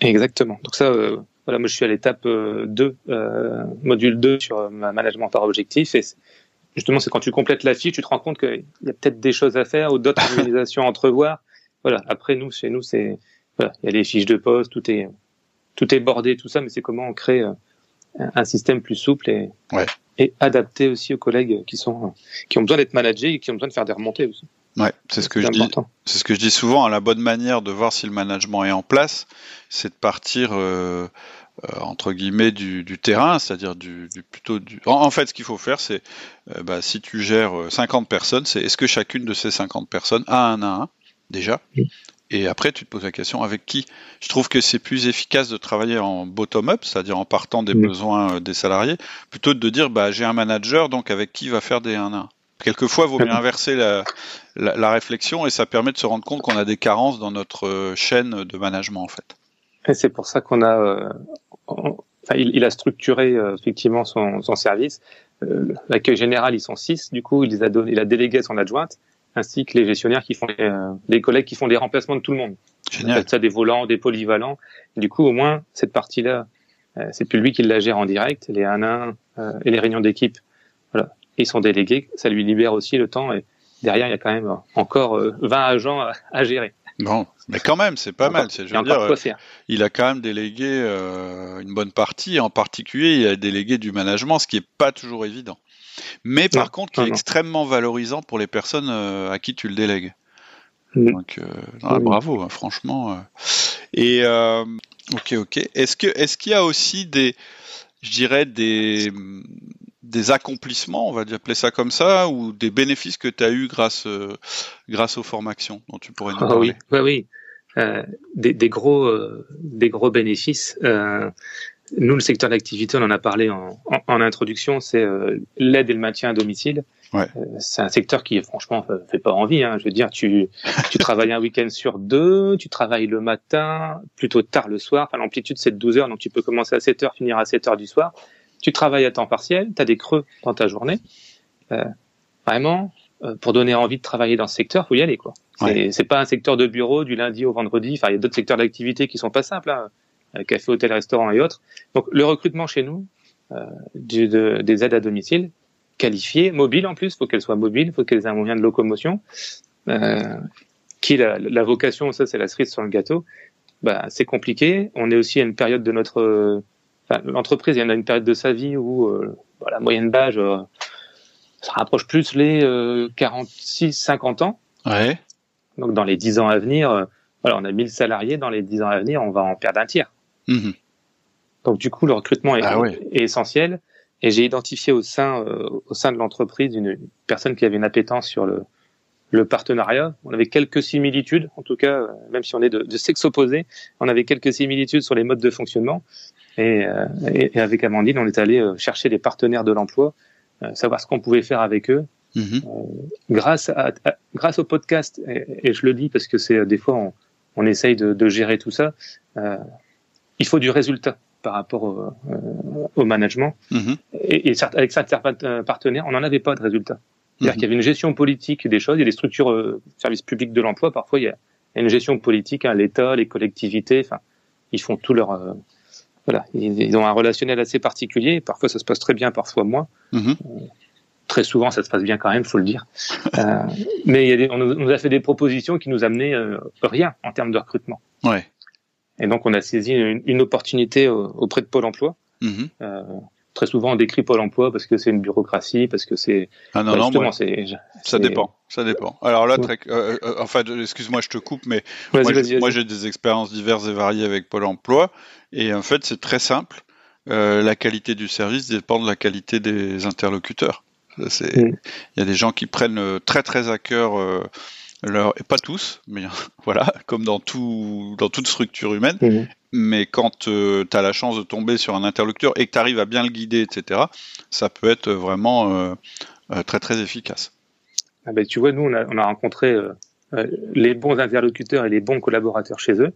Exactement. Donc ça, euh, voilà, moi je suis à l'étape 2, euh, module 2 sur ma management par objectif. Et justement, c'est quand tu complètes la fiche, tu te rends compte qu'il y a peut-être des choses à faire ou d'autres organisations à entrevoir. Voilà. Après, nous, chez nous, c'est, voilà, il y a les fiches de poste, tout est, tout est bordé, tout ça, mais c'est comment on crée un système plus souple et, ouais et adapté aussi aux collègues qui sont qui ont besoin d'être managés et qui ont besoin de faire des remontées aussi. Ouais, c'est ce que je dis. C'est ce que je dis souvent. Hein, la bonne manière de voir si le management est en place, c'est de partir euh, euh, entre guillemets du, du terrain, c'est-à-dire du, du, plutôt du. En, fait, ce qu'il faut faire, c'est euh, bah, si tu gères 50 personnes, c'est est-ce que chacune de ces 50 personnes a un à un déjà? Et après, tu te poses la question avec qui? Je trouve que c'est plus efficace de travailler en bottom-up, c'est-à-dire en partant des besoins euh, des salariés, plutôt que de dire bah, j'ai un manager, donc avec qui va faire des 1 1 Quelquefois, il vaut mieux inverser la, la, réflexion et ça permet de se rendre compte qu'on a des carences dans notre euh, chaîne de management en fait. Et c'est pour ça qu'on a, euh, enfin, il, a structuré effectivement son, son service. L'accueil général, ils sont six. Du coup, il, les a donné, il a délégué son adjointe ainsi que les gestionnaires qui font les, euh, collègues qui font des remplacements de tout le monde. Génial. Ça des volants, des polyvalents. Du coup, au moins cette partie-là, euh, c'est plus lui qui la gère en direct. Les 1 1 euh, et les réunions d'équipe, voilà, ils sont délégués. Ça lui libère aussi le temps. Et derrière, il y a quand même encore 20 agents à, gérer. Bon, mais quand même, c'est pas mal. Je veux dire, il a quand même délégué une bonne partie. En particulier, il a délégué du management, ce qui est pas toujours évident mais par contre qui est extrêmement valorisant pour les personnes euh, à qui tu le délègues. Mm. Donc euh, bravo, hein, franchement. Euh. Et ok, ok. Est-ce que est-ce qu'il y a aussi des, je dirais des des accomplissements, on va appeler ça comme ça, ou des bénéfices que tu as eu grâce grâce aux formations dont tu pourrais nous ah parler? oui, oui, oui. des, des, gros des gros bénéfices. Nous, le secteur d'activité, on en a parlé en, en, introduction, c'est euh, l'aide et le maintien à domicile. Ouais. Euh, c'est un secteur qui, franchement, fait pas envie. Hein. Je veux dire, tu, tu travailles un week-end sur deux, tu travailles le matin, plutôt tard le soir. Enfin, l'amplitude, c'est de 12 heures, donc tu peux commencer à 7 heures, finir à 7 heures du soir. Tu travailles à temps partiel, tu as des creux dans ta journée. Euh, vraiment, euh, pour donner envie de travailler dans ce secteur, faut y aller. quoi. C'est pas un secteur de bureau du lundi au vendredi. Enfin, il y a d'autres secteurs d'activité qui sont pas simples. Hein. Euh, café, hôtel, restaurant et autres. Donc le recrutement chez nous, euh, de, des aides à domicile, qualifiées, mobiles en plus, faut qu'elles soient mobiles, faut qu'elles aient un moyen de locomotion. Euh, qui la, la vocation, ça c'est la cerise sur le gâteau. Bah, c'est compliqué. On est aussi à une période de notre, enfin, l'entreprise, il y en a une période de sa vie où euh, bah, la moyenne d'âge euh, se rapproche plus les 46-50 ans. Ouais. Donc dans les 10 ans à venir, voilà, on a 1000 salariés. Dans les 10 ans à venir, on va en perdre un tiers. Mhm. Donc du coup, le recrutement est, ah essentiel. Et j'ai identifié au sein euh, au sein de l'entreprise une, personne qui avait une appétence sur le le partenariat. On avait quelques similitudes, en tout cas, euh, même si on est de, de sexe opposé, on avait quelques similitudes sur les modes de fonctionnement. Et, euh, et, avec Amandine, on est allé chercher les partenaires de l'emploi, savoir ce qu'on pouvait faire avec eux. Mhm. grâce à, grâce au podcast, et, et, je le dis parce que c'est des fois on, on essaye de, de gérer tout ça il faut du résultat par rapport au, euh, management. Mhm. Et, et, avec certains partenaires, on n'en avait pas de résultat. C'est-à-dire mhm. qu'il y avait une gestion politique des choses, il y a des structures euh, services publics de l'emploi, parfois il y a une gestion politique, hein, l'État, les collectivités, enfin, ils font tout leur... Euh, voilà, ils, ont un relationnel assez particulier, parfois ça se passe très bien, parfois moins. Mhm. Très souvent, ça se passe bien quand même, faut le dire. euh, mais il y a des, on nous a fait des propositions qui nous amenaient rien en termes de recrutement. Ouais. Et donc, on a saisi une, une opportunité auprès de Pôle Emploi. Mhm. Euh, très souvent, on décrit Pôle Emploi parce que c'est une bureaucratie, parce que c'est. Ah non, bah, non, c'est, ça dépend. Ça dépend. Alors là, très, euh, euh, enfin, excuse-moi, je te coupe, mais moi, j'ai des expériences diverses et variées avec Pôle Emploi, et en fait, c'est très simple. La qualité du service dépend de la qualité des interlocuteurs. Mm. Il y a des gens qui prennent très très à cœur leur, et pas tous, mais voilà, comme dans tout, dans toute structure humaine. Mm. Mais quand tu as la chance de tomber sur un interlocuteur et que tu arrives à bien le guider, etc., ça peut être vraiment très très efficace. Ah ben, tu vois, nous, on a, on a rencontré euh, les bons interlocuteurs et les bons collaborateurs chez eux.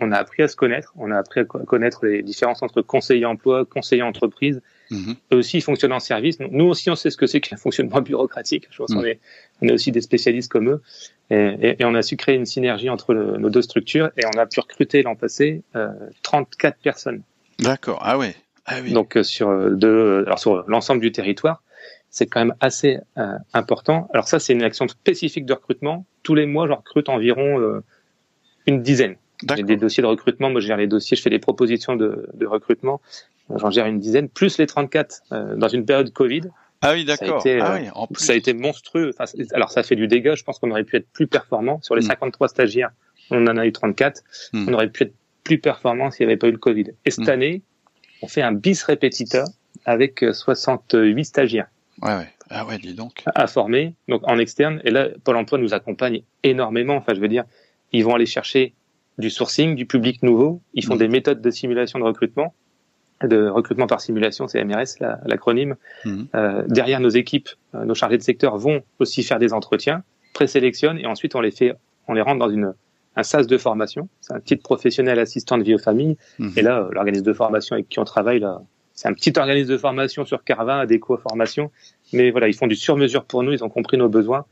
On, a appris à se connaître, on a appris à connaître les différences entre conseiller emploi, conseiller entreprise. Mhm. Eux aussi, ils fonctionnent en service. Nous aussi, on sait ce que c'est qu'un fonctionnement bureaucratique. Je pense qu'on mhm. est, on est aussi des spécialistes comme eux. Et, on a su créer une synergie entre nos deux structures et on a pu recruter l'an passé 34 euh, personnes. D'accord. Ah oui. Ah oui. Donc euh, sur deux, alors sur l'ensemble du territoire c'est quand même assez euh, important. Alors ça, c'est une action spécifique de recrutement. Tous les mois, je recrute environ euh, une dizaine. J'ai des dossiers de recrutement. Moi, je gère les dossiers, je fais des propositions de, de recrutement. J'en gère une dizaine, plus les 34 euh, dans une période Covid. Ah oui, d'accord. Ça, ah oui, a été monstrueux. Enfin, alors, ça fait du dégât. Je pense qu'on aurait pu être plus performant. Sur les 53 hmm. stagiaires, on en a eu 34. Hmm. On aurait pu être plus performant s'il n'y avait pas eu le Covid. Et cette hmm. année, on fait un bis repetita avec 68 stagiaires. Ouais, ouais. Ah ouais, dis donc. À former, donc en externe. Et là, Pôle emploi nous accompagne énormément. Enfin, je veux dire, ils vont aller chercher du sourcing, du public nouveau. Ils font mm. des méthodes de simulation de recrutement, de recrutement par simulation, c'est MRS l'acronyme. Mm. Euh, derrière nos équipes, euh, nos chargés de secteur vont aussi faire des entretiens, présélectionnent et ensuite on les fait, on les rentre dans une un SAS de formation. C'est un titre professionnel assistant de vie aux familles. Mm. Et là, l'organisme de formation avec qui on travaille là c'est un petit organisme de formation sur Carvin, Adéco Formation. Mais voilà, ils font du sur-mesure pour nous, ils ont compris nos besoins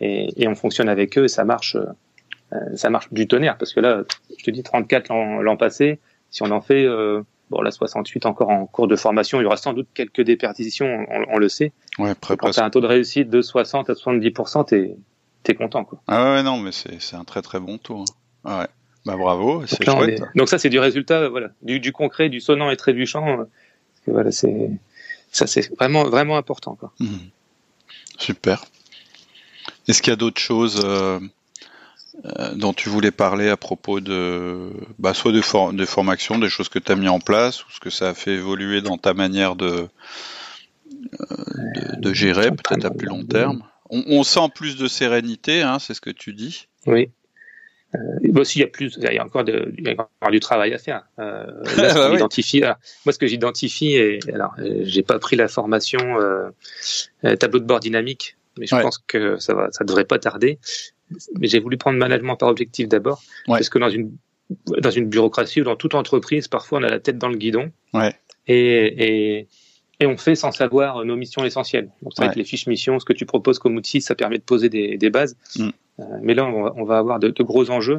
et, et on fonctionne avec eux et ça marche, euh, ça marche du tonnerre parce que là, je te dis 34 l'an passé, si on en fait, euh, bon là 68 encore en cours de formation, il y aura sans doute quelques déperditions, on, le sait. Ouais, Quand tu as un taux de réussite de 60 à 70%, t'es es content quoi. Ah ouais non mais c'est un très très bon taux. Hein. Ah ouais. Bah bravo, c'est chouette. Donc ça c'est du résultat, voilà, du, du, concret, du sonnant et trébuchant voilà, c'est ça, c'est vraiment vraiment important. Quoi. Mmh. Super. Est-ce qu'il y a d'autres choses euh, euh, dont tu voulais parler à propos de, bah, soit de, de formation, des choses que tu as mis en place, ou ce que ça a fait évoluer dans ta manière de, euh, de, gérer, peut-être à plus long terme on, on, sent plus de sérénité, hein, c'est ce que tu dis. Oui. Euh, bon, il y a plus, il y a encore, de, il y a encore du travail à faire. Euh, là, bah identifie, moi, ce que j'identifie, et alors, euh, j'ai pas pris la formation euh, euh, tableau de bord dynamique, mais je pense que ça va, ça devrait pas tarder. Mais j'ai voulu prendre management par objectif d'abord, parce que dans une dans une bureaucratie ou dans toute entreprise, parfois on a la tête dans le guidon. Ouais. Et, et, et on fait sans savoir nos missions essentielles. Donc, c'est vrai que les fiches missions, ce que tu proposes comme outil, ça permet de poser des, des bases. Mm. Euh, mais là, on va, avoir de, gros enjeux.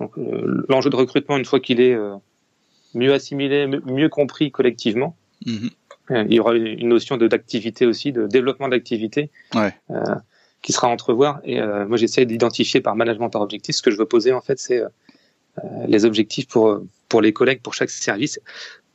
Donc, euh, l'enjeu de recrutement, une fois qu'il est euh, mieux assimilé, mieux compris collectivement, mhm. il y aura une notion d'activité aussi, de développement d'activité, qui sera à entrevoir. Et moi, j'essaie d'identifier par management par objectif. Ce que je veux poser, en fait, c'est les objectifs pour pour les collègues, pour chaque service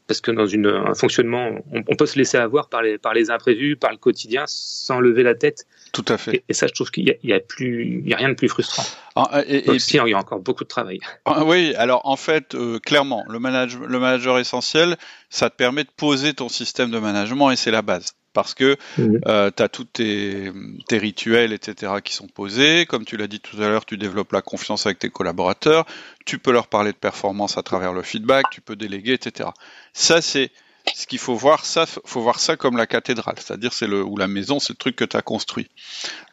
parce que dans une, un fonctionnement, on, peut se laisser avoir par les, par les imprévus, par le quotidien, sans lever la tête. Tout à fait. Et, ça, je trouve qu'il y a, il y a plus, il y a rien de plus frustrant. Ah, et, Donc, si, il y a encore beaucoup de travail. Ah, oui, alors en fait, euh, clairement, le, manager, le manager essentiel, ça te permet de poser ton système de management et c'est la base parce que euh, tu as tous tes, tes, rituels, etc., qui sont posés. Comme tu l'as dit tout à l'heure, tu développes la confiance avec tes collaborateurs, tu peux leur parler de performance à travers le feedback, tu peux déléguer, etc. Ça, c'est ce qu'il faut voir ça, faut voir ça comme la cathédrale, c'est-à-dire c'est le ou la maison, c'est le truc que tu as construit.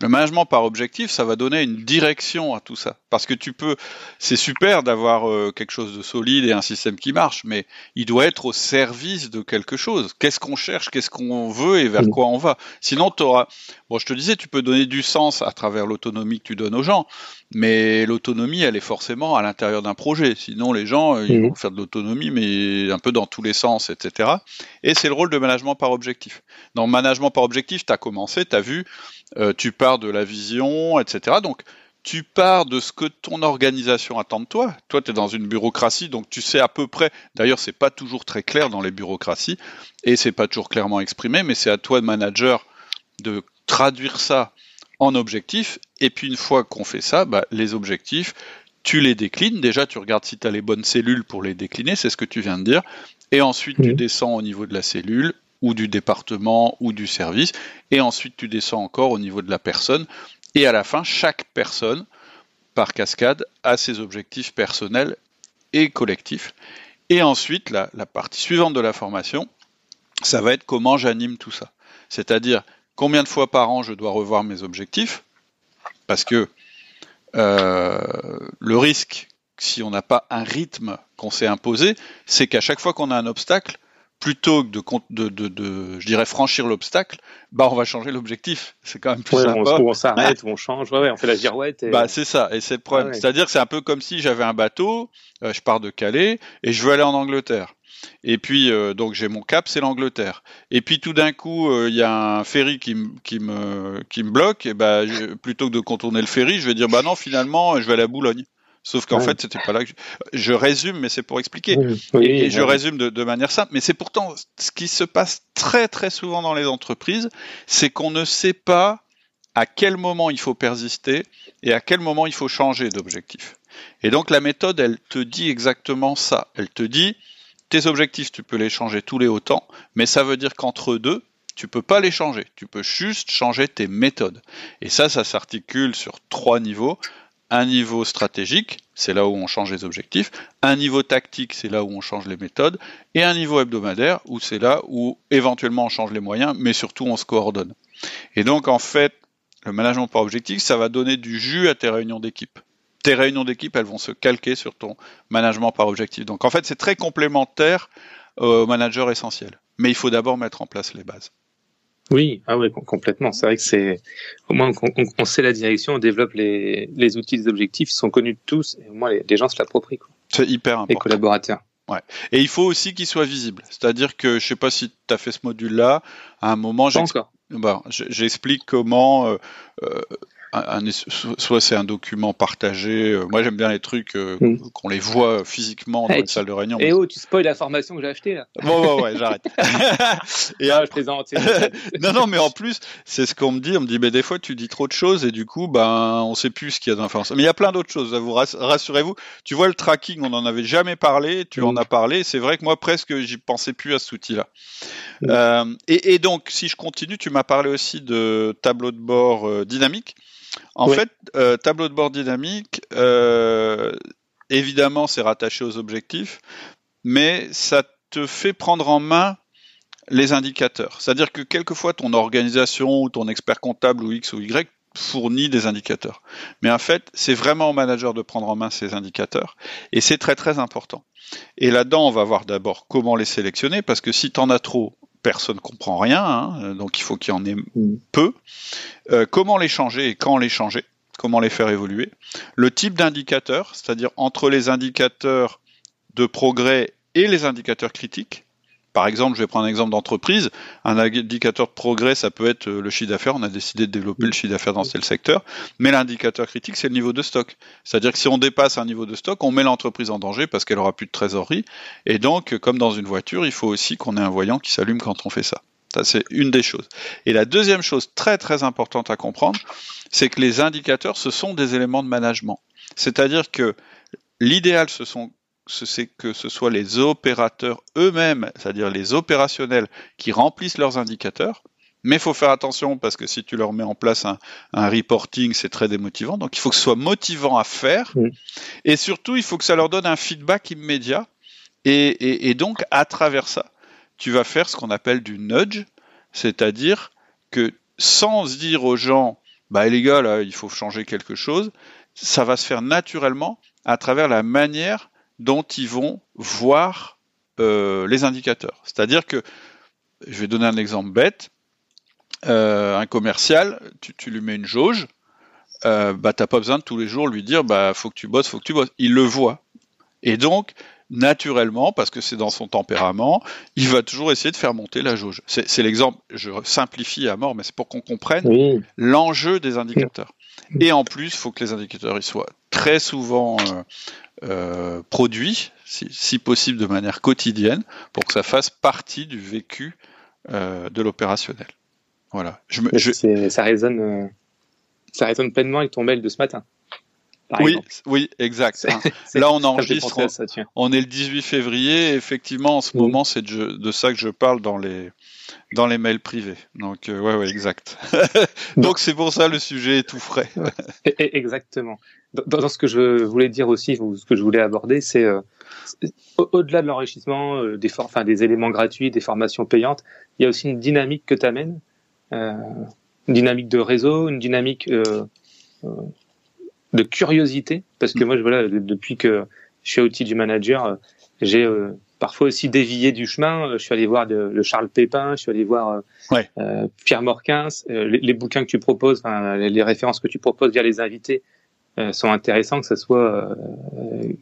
Le management par objectif, ça va donner une direction à tout ça, parce que tu peux, c'est super d'avoir euh, quelque chose de solide et un système qui marche, mais il doit être au service de quelque chose. Qu'est-ce qu'on cherche, qu'est-ce qu'on veut et vers quoi on va. Sinon, tu auras, bon, je te disais, tu peux donner du sens à travers l'autonomie que tu donnes aux gens, mais l'autonomie, elle est forcément à l'intérieur d'un projet. Sinon, les gens, ils mhm. vont faire de l'autonomie, mais un peu dans tous les sens, etc. Et c'est le rôle de management par objectif. Dans management par objectif, tu as commencé, tu as vu, euh, tu pars de la vision, etc. Donc, tu pars de ce que ton organisation attend de toi. Toi, tu es dans une bureaucratie, donc tu sais à peu près. D'ailleurs, c'est pas toujours très clair dans les bureaucraties, et c'est pas toujours clairement exprimé, mais c'est à toi, manager, de traduire ça en objectifs. Et puis une fois qu'on fait ça, bah, les objectifs, tu les déclines. Déjà, tu regardes si tu as les bonnes cellules pour les décliner, c'est ce que tu viens de dire. Et ensuite, tu descends au niveau de la cellule ou du département ou du service, et ensuite tu descends encore au niveau de la personne, et à la fin, chaque personne, par cascade, a ses objectifs personnels et collectifs. Et ensuite, la, partie suivante de la formation, ça va être comment j'anime tout ça. C'est-à-dire combien de fois par an je dois revoir mes objectifs, parce que euh, le risque, si on n'a pas un rythme qu'on s'est imposé, c'est qu'à chaque fois qu'on a un obstacle, plutôt que de, de, de, je dirais, franchir l'obstacle, bah, on va changer l'objectif. C'est quand même plus sympa. On, s'arrête, on change, ouais, on fait la girouette. Bah, c'est ça, et c'est le problème. C'est-à-dire que c'est un peu comme si j'avais un bateau, euh, je pars de Calais, et je veux aller en Angleterre. Et puis, euh, donc, j'ai mon cap, c'est l'Angleterre. Et puis, tout d'un coup, euh, il y a un ferry qui, qui, me, qui me bloque, et bah, plutôt que de contourner le ferry, je vais dire, bah non, finalement, je vais à Boulogne. Sauf qu'en fait, c'était pas là que je, résume, mais c'est pour expliquer. et, je résume de, manière simple, mais c'est pourtant ce qui se passe très très souvent dans les entreprises, c'est qu'on ne sait pas à quel moment il faut persister et à quel moment il faut changer d'objectif. Et donc la méthode, elle te dit exactement ça. Elle te dit tes objectifs, tu peux les changer tous les autant, mais ça veut dire qu'entre deux, tu peux pas les changer. Tu peux juste changer tes méthodes. Et ça, ça s'articule sur trois niveaux un niveau stratégique, c'est là où on change les objectifs, un niveau tactique, c'est là où on change les méthodes, et un niveau hebdomadaire, où c'est là où éventuellement on change les moyens, mais surtout on se coordonne. Et donc en fait, le management par objectif, ça va donner du jus à tes réunions d'équipe. Tes réunions d'équipe, elles vont se calquer sur ton management par objectif. Donc en fait, c'est très complémentaire au manager essentiel. Mais il faut d'abord mettre en place les bases. Oui, ah ouais, complètement. C'est vrai que c'est au moins on, sait la direction, on développe les, les outils, les objectifs, ils sont connus de tous, et au moins les, gens se l'approprient. C'est hyper important. Les collaborateurs. Ouais. Et il faut aussi qu'ils soient visibles. C'est-à-dire que je sais pas si tu as fait ce module-là, à un moment, j'explique comment euh, euh, soit c'est un document partagé. Euh, moi, j'aime bien les trucs euh, mm. qu'on les voit physiquement dans une salle de réunion. Et oh, tu spoil la formation que j'ai achetée là. Bon, ouais, ouais, j'arrête. et ah, je plaisante. non, non, mais en plus, c'est ce qu'on me dit. On me dit, mais des fois, tu dis trop de choses et du coup, ben, on sait plus ce qu'il y a dans Mais il y a plein d'autres choses. Vous rassurez-vous. Tu vois le tracking, on en avait jamais parlé. Tu en mm. as parlé. C'est vrai que moi, presque, j'y pensais plus à cet outil-là. Mm. Euh, et, et, donc, si je continue, tu m'as parlé aussi de tableau de bord dynamique. En fait, euh, tableau de bord dynamique, euh, évidemment, c'est rattaché aux objectifs, mais ça te fait prendre en main les indicateurs. C'est-à-dire que quelquefois, ton organisation ou ton expert comptable ou X ou Y fournit des indicateurs. Mais en fait, c'est vraiment au manager de prendre en main ces indicateurs. Et c'est très très important. Et là-dedans, on va voir d'abord comment les sélectionner, parce que si tu en as trop, personne comprend rien, hein, donc il faut qu'il y en ait mm. peu. Euh, comment les changer et quand les changer Comment les faire évoluer Le type d'indicateur, c'est-à-dire entre les indicateurs de progrès et les indicateurs critiques. Par exemple, je vais prendre un exemple d'entreprise. Un indicateur de progrès, ça peut être euh, le chiffre d'affaires. On a décidé de développer le chiffre d'affaires dans tel secteur. Mais l'indicateur critique, c'est le niveau de stock. C'est-à-dire que si on dépasse un niveau de stock, on met l'entreprise en danger parce qu'elle aura plus de trésorerie. Et donc, comme dans une voiture, il faut aussi qu'on ait un voyant qui s'allume quand on fait ça. Ça, c'est une des choses. Et la deuxième chose très très importante à comprendre, c'est que les indicateurs, ce sont des éléments de management. C'est-à-dire que l'idéal, ce sont c'est que ce soit les opérateurs eux-mêmes, c'est-à-dire les opérationnels, qui remplissent leurs indicateurs. Mais il faut faire attention parce que si tu leur mets en place un, reporting, c'est très démotivant. Donc il faut que ce soit motivant à faire. Et surtout, il faut que ça leur donne un feedback immédiat. Et, donc, à travers ça, tu vas faire ce qu'on appelle du nudge, c'est-à-dire que sans se dire aux gens, bah les gars, là, il faut changer quelque chose, ça va se faire naturellement à travers la manière dont ils vont voir euh, les indicateurs. C'est-à-dire que, je vais donner un exemple bête, euh, un commercial, tu, lui mets une jauge, euh, bah, tu n'as pas besoin de tous les jours lui dire bah faut que tu bosses, faut que tu bosses. Il le voit. Et donc, naturellement, parce que c'est dans son tempérament, il va toujours essayer de faire monter la jauge. C'est l'exemple, je simplifie à mort, mais c'est pour qu'on comprenne l'enjeu des indicateurs. Et en plus, il faut que les indicateurs ils soient très souvent euh, produit, si, possible de manière quotidienne, pour que ça fasse partie du vécu euh, de l'opérationnel. Voilà. Je me, Ça résonne, euh, ça résonne pleinement avec ton mail de ce matin. Oui, oui, exact. Hein. Là, on enregistre. on, est le 18 février. effectivement, en ce moment, c'est de, ça que je parle dans les dans les mails privés. Donc, ouais, ouais, exact. Donc, c'est pour ça le sujet est tout frais. Exactement. Dans, ce que je voulais dire aussi, ce que je voulais aborder, c'est au-delà de l'enrichissement, des, enfin, des éléments gratuits, des formations payantes, il y a aussi une dynamique que tu amènes, une dynamique de réseau, une dynamique de curiosité, parce que mm. moi, voilà, depuis que je suis outil du manager, j'ai euh, parfois aussi dévié du chemin. Je suis allé voir de, le Charles Pépin, je suis allé voir euh, euh Pierre Morquins. Euh, les, les, bouquins que tu proposes, enfin, les, références que tu proposes via les invités sont intéressants, que ce soit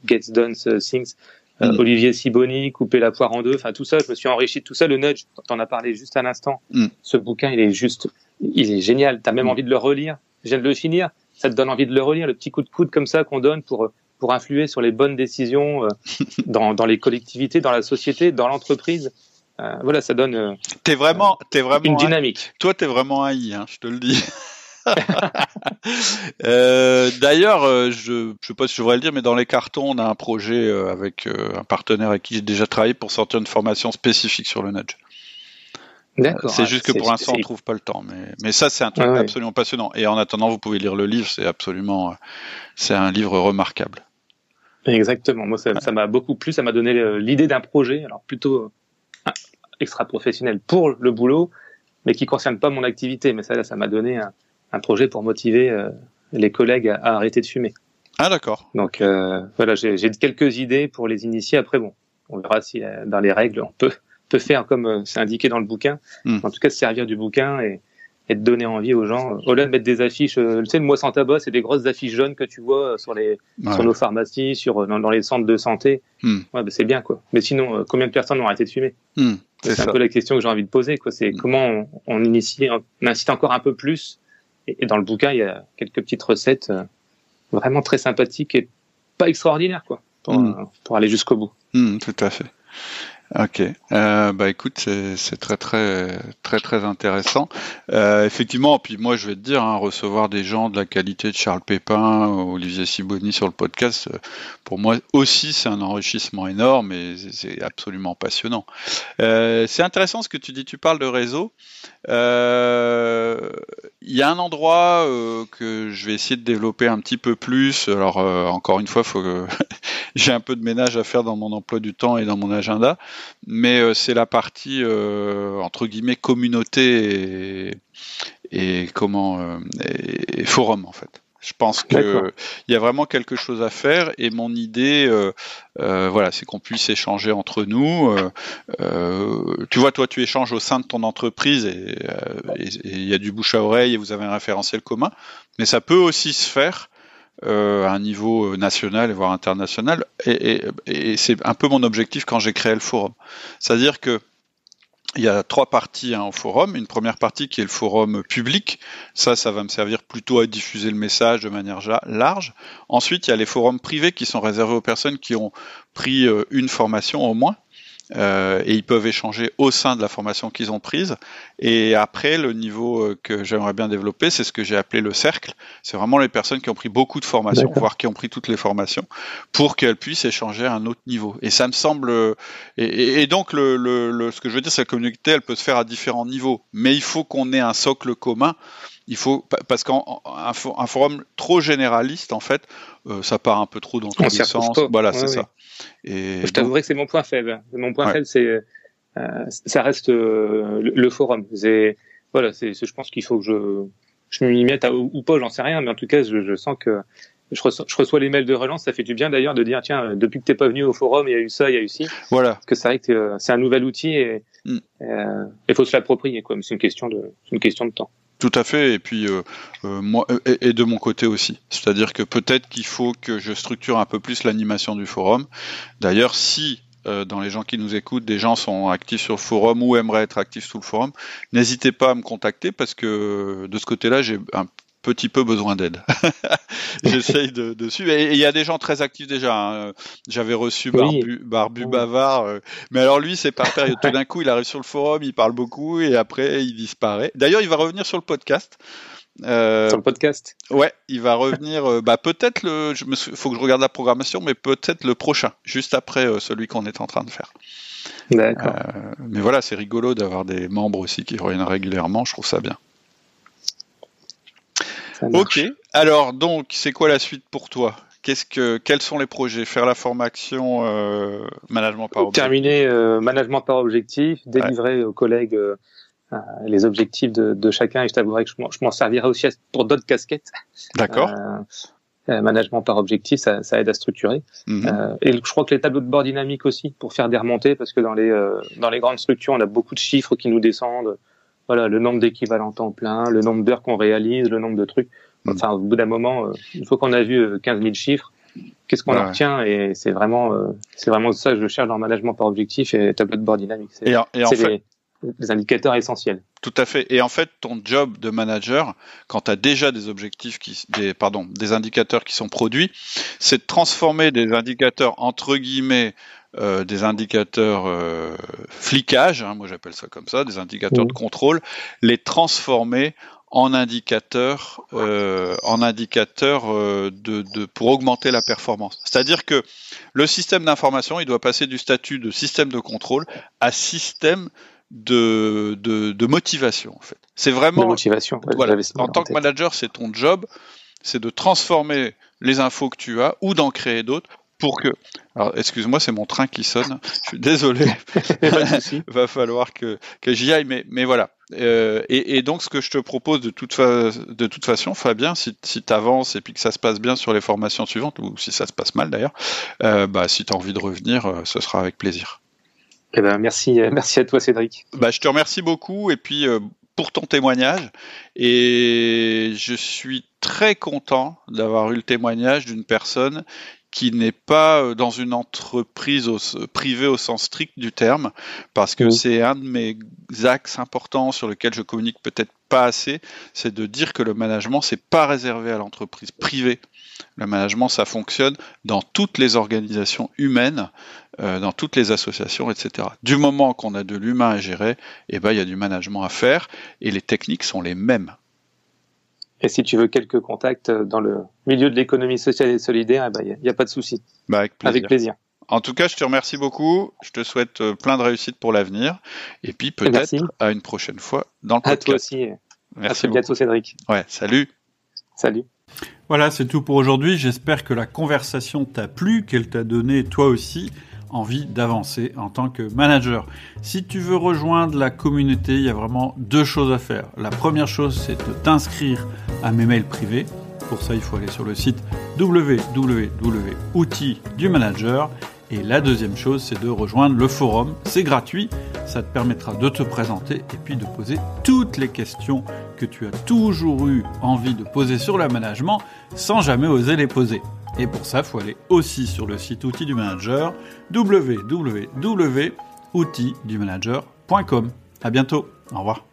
Gets Done Things, mm. Olivier Siboni, Couper la poire en deux. Enfin, tout ça, je me suis enrichi de tout ça. Le Nudge, t'en as parlé juste à l'instant. Mm. Ce bouquin, il est juste, il est génial. T'as même envie de le relire. Je viens de le finir ça te donne envie de le relire, le petit coup de coude comme ça qu'on donne pour pour influer sur les bonnes décisions euh, dans, dans les collectivités, dans la société, dans l'entreprise. Euh, voilà, ça donne. Euh, t'es vraiment, t'es vraiment une dynamique. Toi, t'es vraiment un I, hein, je te le dis. euh, D'ailleurs, je ne sais pas si je devrais le dire, mais dans les cartons, on a un projet avec un partenaire avec qui j'ai déjà travaillé pour sortir une formation spécifique sur le nudge. C'est juste que pour l'instant, on trouve pas le temps. Mais, mais ça, c'est un truc absolument passionnant. Et en attendant, vous pouvez lire le livre. C'est absolument, c'est un livre remarquable. Exactement. Moi, ça m'a beaucoup plu. Ça m'a donné l'idée d'un projet, alors plutôt euh, extra professionnel pour le boulot, mais qui concerne pas mon activité. Mais ça, ça m'a donné un, un, projet pour motiver euh, les collègues à, arrêter de fumer. Ah, d'accord. Donc euh, voilà, j'ai quelques idées pour les initier. Après, bon, on verra si dans les règles on peut peut faire comme euh, c'est indiqué dans le bouquin. Hmm. En tout cas, se servir du bouquin et, et de donner envie aux gens. Au-delà de mettre des affiches, euh, tu sais, le mois sans tabac, c'est des grosses affiches jaunes que tu vois euh, sur les sur nos pharmacies, sur dans, les centres de santé. Hmm. Ouais, bah, c'est bien quoi. Mais sinon, combien de personnes ont arrêté de fumer? Hmm. C'est un peu la question que j'ai envie de poser. Quoi, c'est comment on, initie, on incite encore un peu plus. Et, dans le bouquin, il y a quelques petites recettes vraiment très sympathiques et pas extraordinaires quoi, pour, pour aller jusqu'au bout. tout à fait. Ok, euh, bah écoute, c'est très très très très intéressant. Euh, effectivement, puis moi je vais te dire, hein, recevoir des gens de la qualité de Charles Pépin, Olivier Siboni sur le podcast, euh, pour moi aussi c'est un enrichissement énorme et c'est absolument passionnant. C'est intéressant ce que tu dis, tu parles de réseau. Il y a un endroit que je vais essayer de développer un petit peu plus. Alors encore une fois, faut que j'ai un peu de ménage à faire dans mon emploi du temps et dans mon agenda, mais c'est la partie entre guillemets communauté et, et comment et forum en fait. Je pense qu'il y a vraiment quelque chose à faire et mon idée, euh, euh, voilà, c'est qu'on puisse échanger entre nous. Euh, tu vois, toi, tu échanges au sein de ton entreprise et il y a du bouche à oreille et vous avez un référentiel commun, mais ça peut aussi se faire à un niveau national voire international. et c'est un peu mon objectif quand j'ai créé le forum. C'est-à-dire que il y a trois parties hein, au forum. Une première partie qui est le forum public. Ça, ça va me servir plutôt à diffuser le message de manière large. Ensuite, il y a les forums privés qui sont réservés aux personnes qui ont pris euh, une formation au moins. Euh, et ils peuvent échanger au sein de la formation qu'ils ont prise. Et après, le niveau euh, que j'aimerais bien développer, c'est ce que j'ai appelé le cercle. C'est vraiment les personnes qui ont pris beaucoup de formations, voire qui ont pris toutes les formations, pour qu'elles puissent échanger à un autre niveau. Et ça me semble. Et, et donc, le, le, ce que je veux dire, c'est que la communauté, elle peut se faire à différents niveaux, mais il faut qu'on ait un socle commun il faut parce qu'un un forum trop généraliste en fait euh, ça part un peu trop dans tous les sens voilà c'est ça et je t'avouerai que c'est mon point faible mon point faible c'est euh, ça reste euh, le, forum c'est voilà c'est je pense qu'il faut que je je m'y mette ou, pas j'en sais rien mais en tout cas je, je sens que je reçois, je reçois, les mails de relance, ça fait du bien d'ailleurs de dire tiens depuis que t'es pas venu au forum il y a eu ça, il y a eu ci. Voilà. Parce que c'est vrai que c'est un nouvel outil et mm. il faut se l'approprier quoi. Mais c'est une question de, c'est une question de temps. Tout à fait, et puis euh, euh, moi et, de mon côté aussi. C'est-à-dire que peut-être qu'il faut que je structure un peu plus l'animation du forum. D'ailleurs, si euh, dans les gens qui nous écoutent, des gens sont actifs sur le forum ou aimeraient être actifs sous le forum, n'hésitez pas à me contacter parce que de ce côté-là, j'ai un petit peu besoin d'aide. J'essaye de, de, suivre. Et il y a des gens très actifs déjà. Hein. J'avais reçu Barbu, Barbu Bavard, euh, mais alors lui, c'est par période. Tout d'un coup, il arrive sur le forum, il parle beaucoup et après, il disparaît. D'ailleurs, il va revenir sur le podcast. Euh, sur le podcast. Ouais, il va revenir. Euh, bah peut-être le. Je me faut que je regarde la programmation, mais peut-être le prochain, juste après celui qu'on est en train de faire. D'accord. mais voilà, c'est rigolo d'avoir des membres aussi qui reviennent régulièrement. Je trouve ça bien. Ok. Alors donc, c'est quoi la suite pour toi? Qu'est-ce que, quels sont les projets? Faire la formation management par objectif Terminer management par objectif, délivrer aux collègues euh, les objectifs de, chacun et je t'avouerai que je m'en servirai aussi pour d'autres casquettes. D'accord. Euh, euh, management par objectif, ça, aide à structurer. Mhm. et je crois que les tableaux de bord dynamiques aussi pour faire des remontées, parce que dans les dans les grandes structures, on a beaucoup de chiffres qui nous descendent. Voilà, le nombre d'équivalents temps plein, le nombre d'heures qu'on réalise, le nombre de trucs. Mhm. Enfin, au bout d'un moment, une fois qu'on a vu 15 000 chiffres, qu'est-ce qu'on en retient? Et c'est vraiment, c'est vraiment ça que je cherche dans le management par objectif et tableau de bord dynamique. Et, en, fait, des indicateurs essentiels. Tout à fait. Et en fait, ton job de manager, quand tu as déjà des objectifs qui, des, pardon, des indicateurs qui sont produits, c'est de transformer des indicateurs entre guillemets euh, des indicateurs euh, flicage, hein, moi j'appelle ça comme ça, des indicateurs de contrôle, les transformer en indicateurs, euh, en indicateurs euh, de, de, pour augmenter la performance. C'est-à-dire que le système d'information, il doit passer du statut de système de contrôle à système de, de, motivation en fait. C'est vraiment motivation. voilà, en tant que manager, c'est ton job, c'est de transformer les infos que tu as ou d'en créer d'autres pour que. Alors, excuse-moi, c'est mon train qui sonne. Je suis désolé. Va falloir que, que j'y aille, mais, mais voilà. Euh, et, et, donc, ce que je te propose de toute, de toute façon, Fabien, si, si tu avances et puis que ça se passe bien sur les formations suivantes, ou si ça se passe mal d'ailleurs, euh, bah, si tu as envie de revenir, euh, ce sera avec plaisir. Eh ben, merci, merci à toi, Cédric. Bah, je te remercie beaucoup et puis pour ton témoignage. Et je suis très content d'avoir eu le témoignage d'une personne qui n'est pas euh, dans une entreprise privée au sens strict du terme, parce que c'est un de mes axes importants sur lesquels je communique peut-être pas assez, c'est de dire que le management, c'est pas réservé à l'entreprise privée. Le management, ça fonctionne dans toutes les organisations humaines, euh, dans toutes les associations, etc. Du moment qu'on a de l'humain à gérer, eh ben, il y a du management à faire et les techniques sont les mêmes. Et si tu veux quelques contacts dans le milieu de l'économie sociale et solidaire, il eh n'y ben, a, pas de souci. Bah, avec, plaisir. En tout cas, je te remercie beaucoup. Je te souhaite euh, plein de réussite pour l'avenir. Et puis peut-être à une prochaine fois dans le podcast. À toi aussi. Merci à bientôt, Cédric. Ouais, salut. Salut. Voilà, c'est tout pour aujourd'hui. J'espère que la conversation t'a plu, qu'elle t'a donné toi aussi envie d'avancer en tant que manager. Si tu veux rejoindre la communauté, il y a vraiment deux choses à faire. La première chose, c'est de t'inscrire à mes mails privés. Pour ça, il faut aller sur le site www.outils du manager. Et la deuxième chose, c'est de rejoindre le forum. C'est gratuit. Ça te permettra de te présenter et puis de poser toutes les questions que tu as toujours eu envie de poser sur le management sans jamais oser les poser. Et pour ça, il faut aller aussi sur le site Outils du Manager, www.outildumanager.com. À bientôt. Au revoir.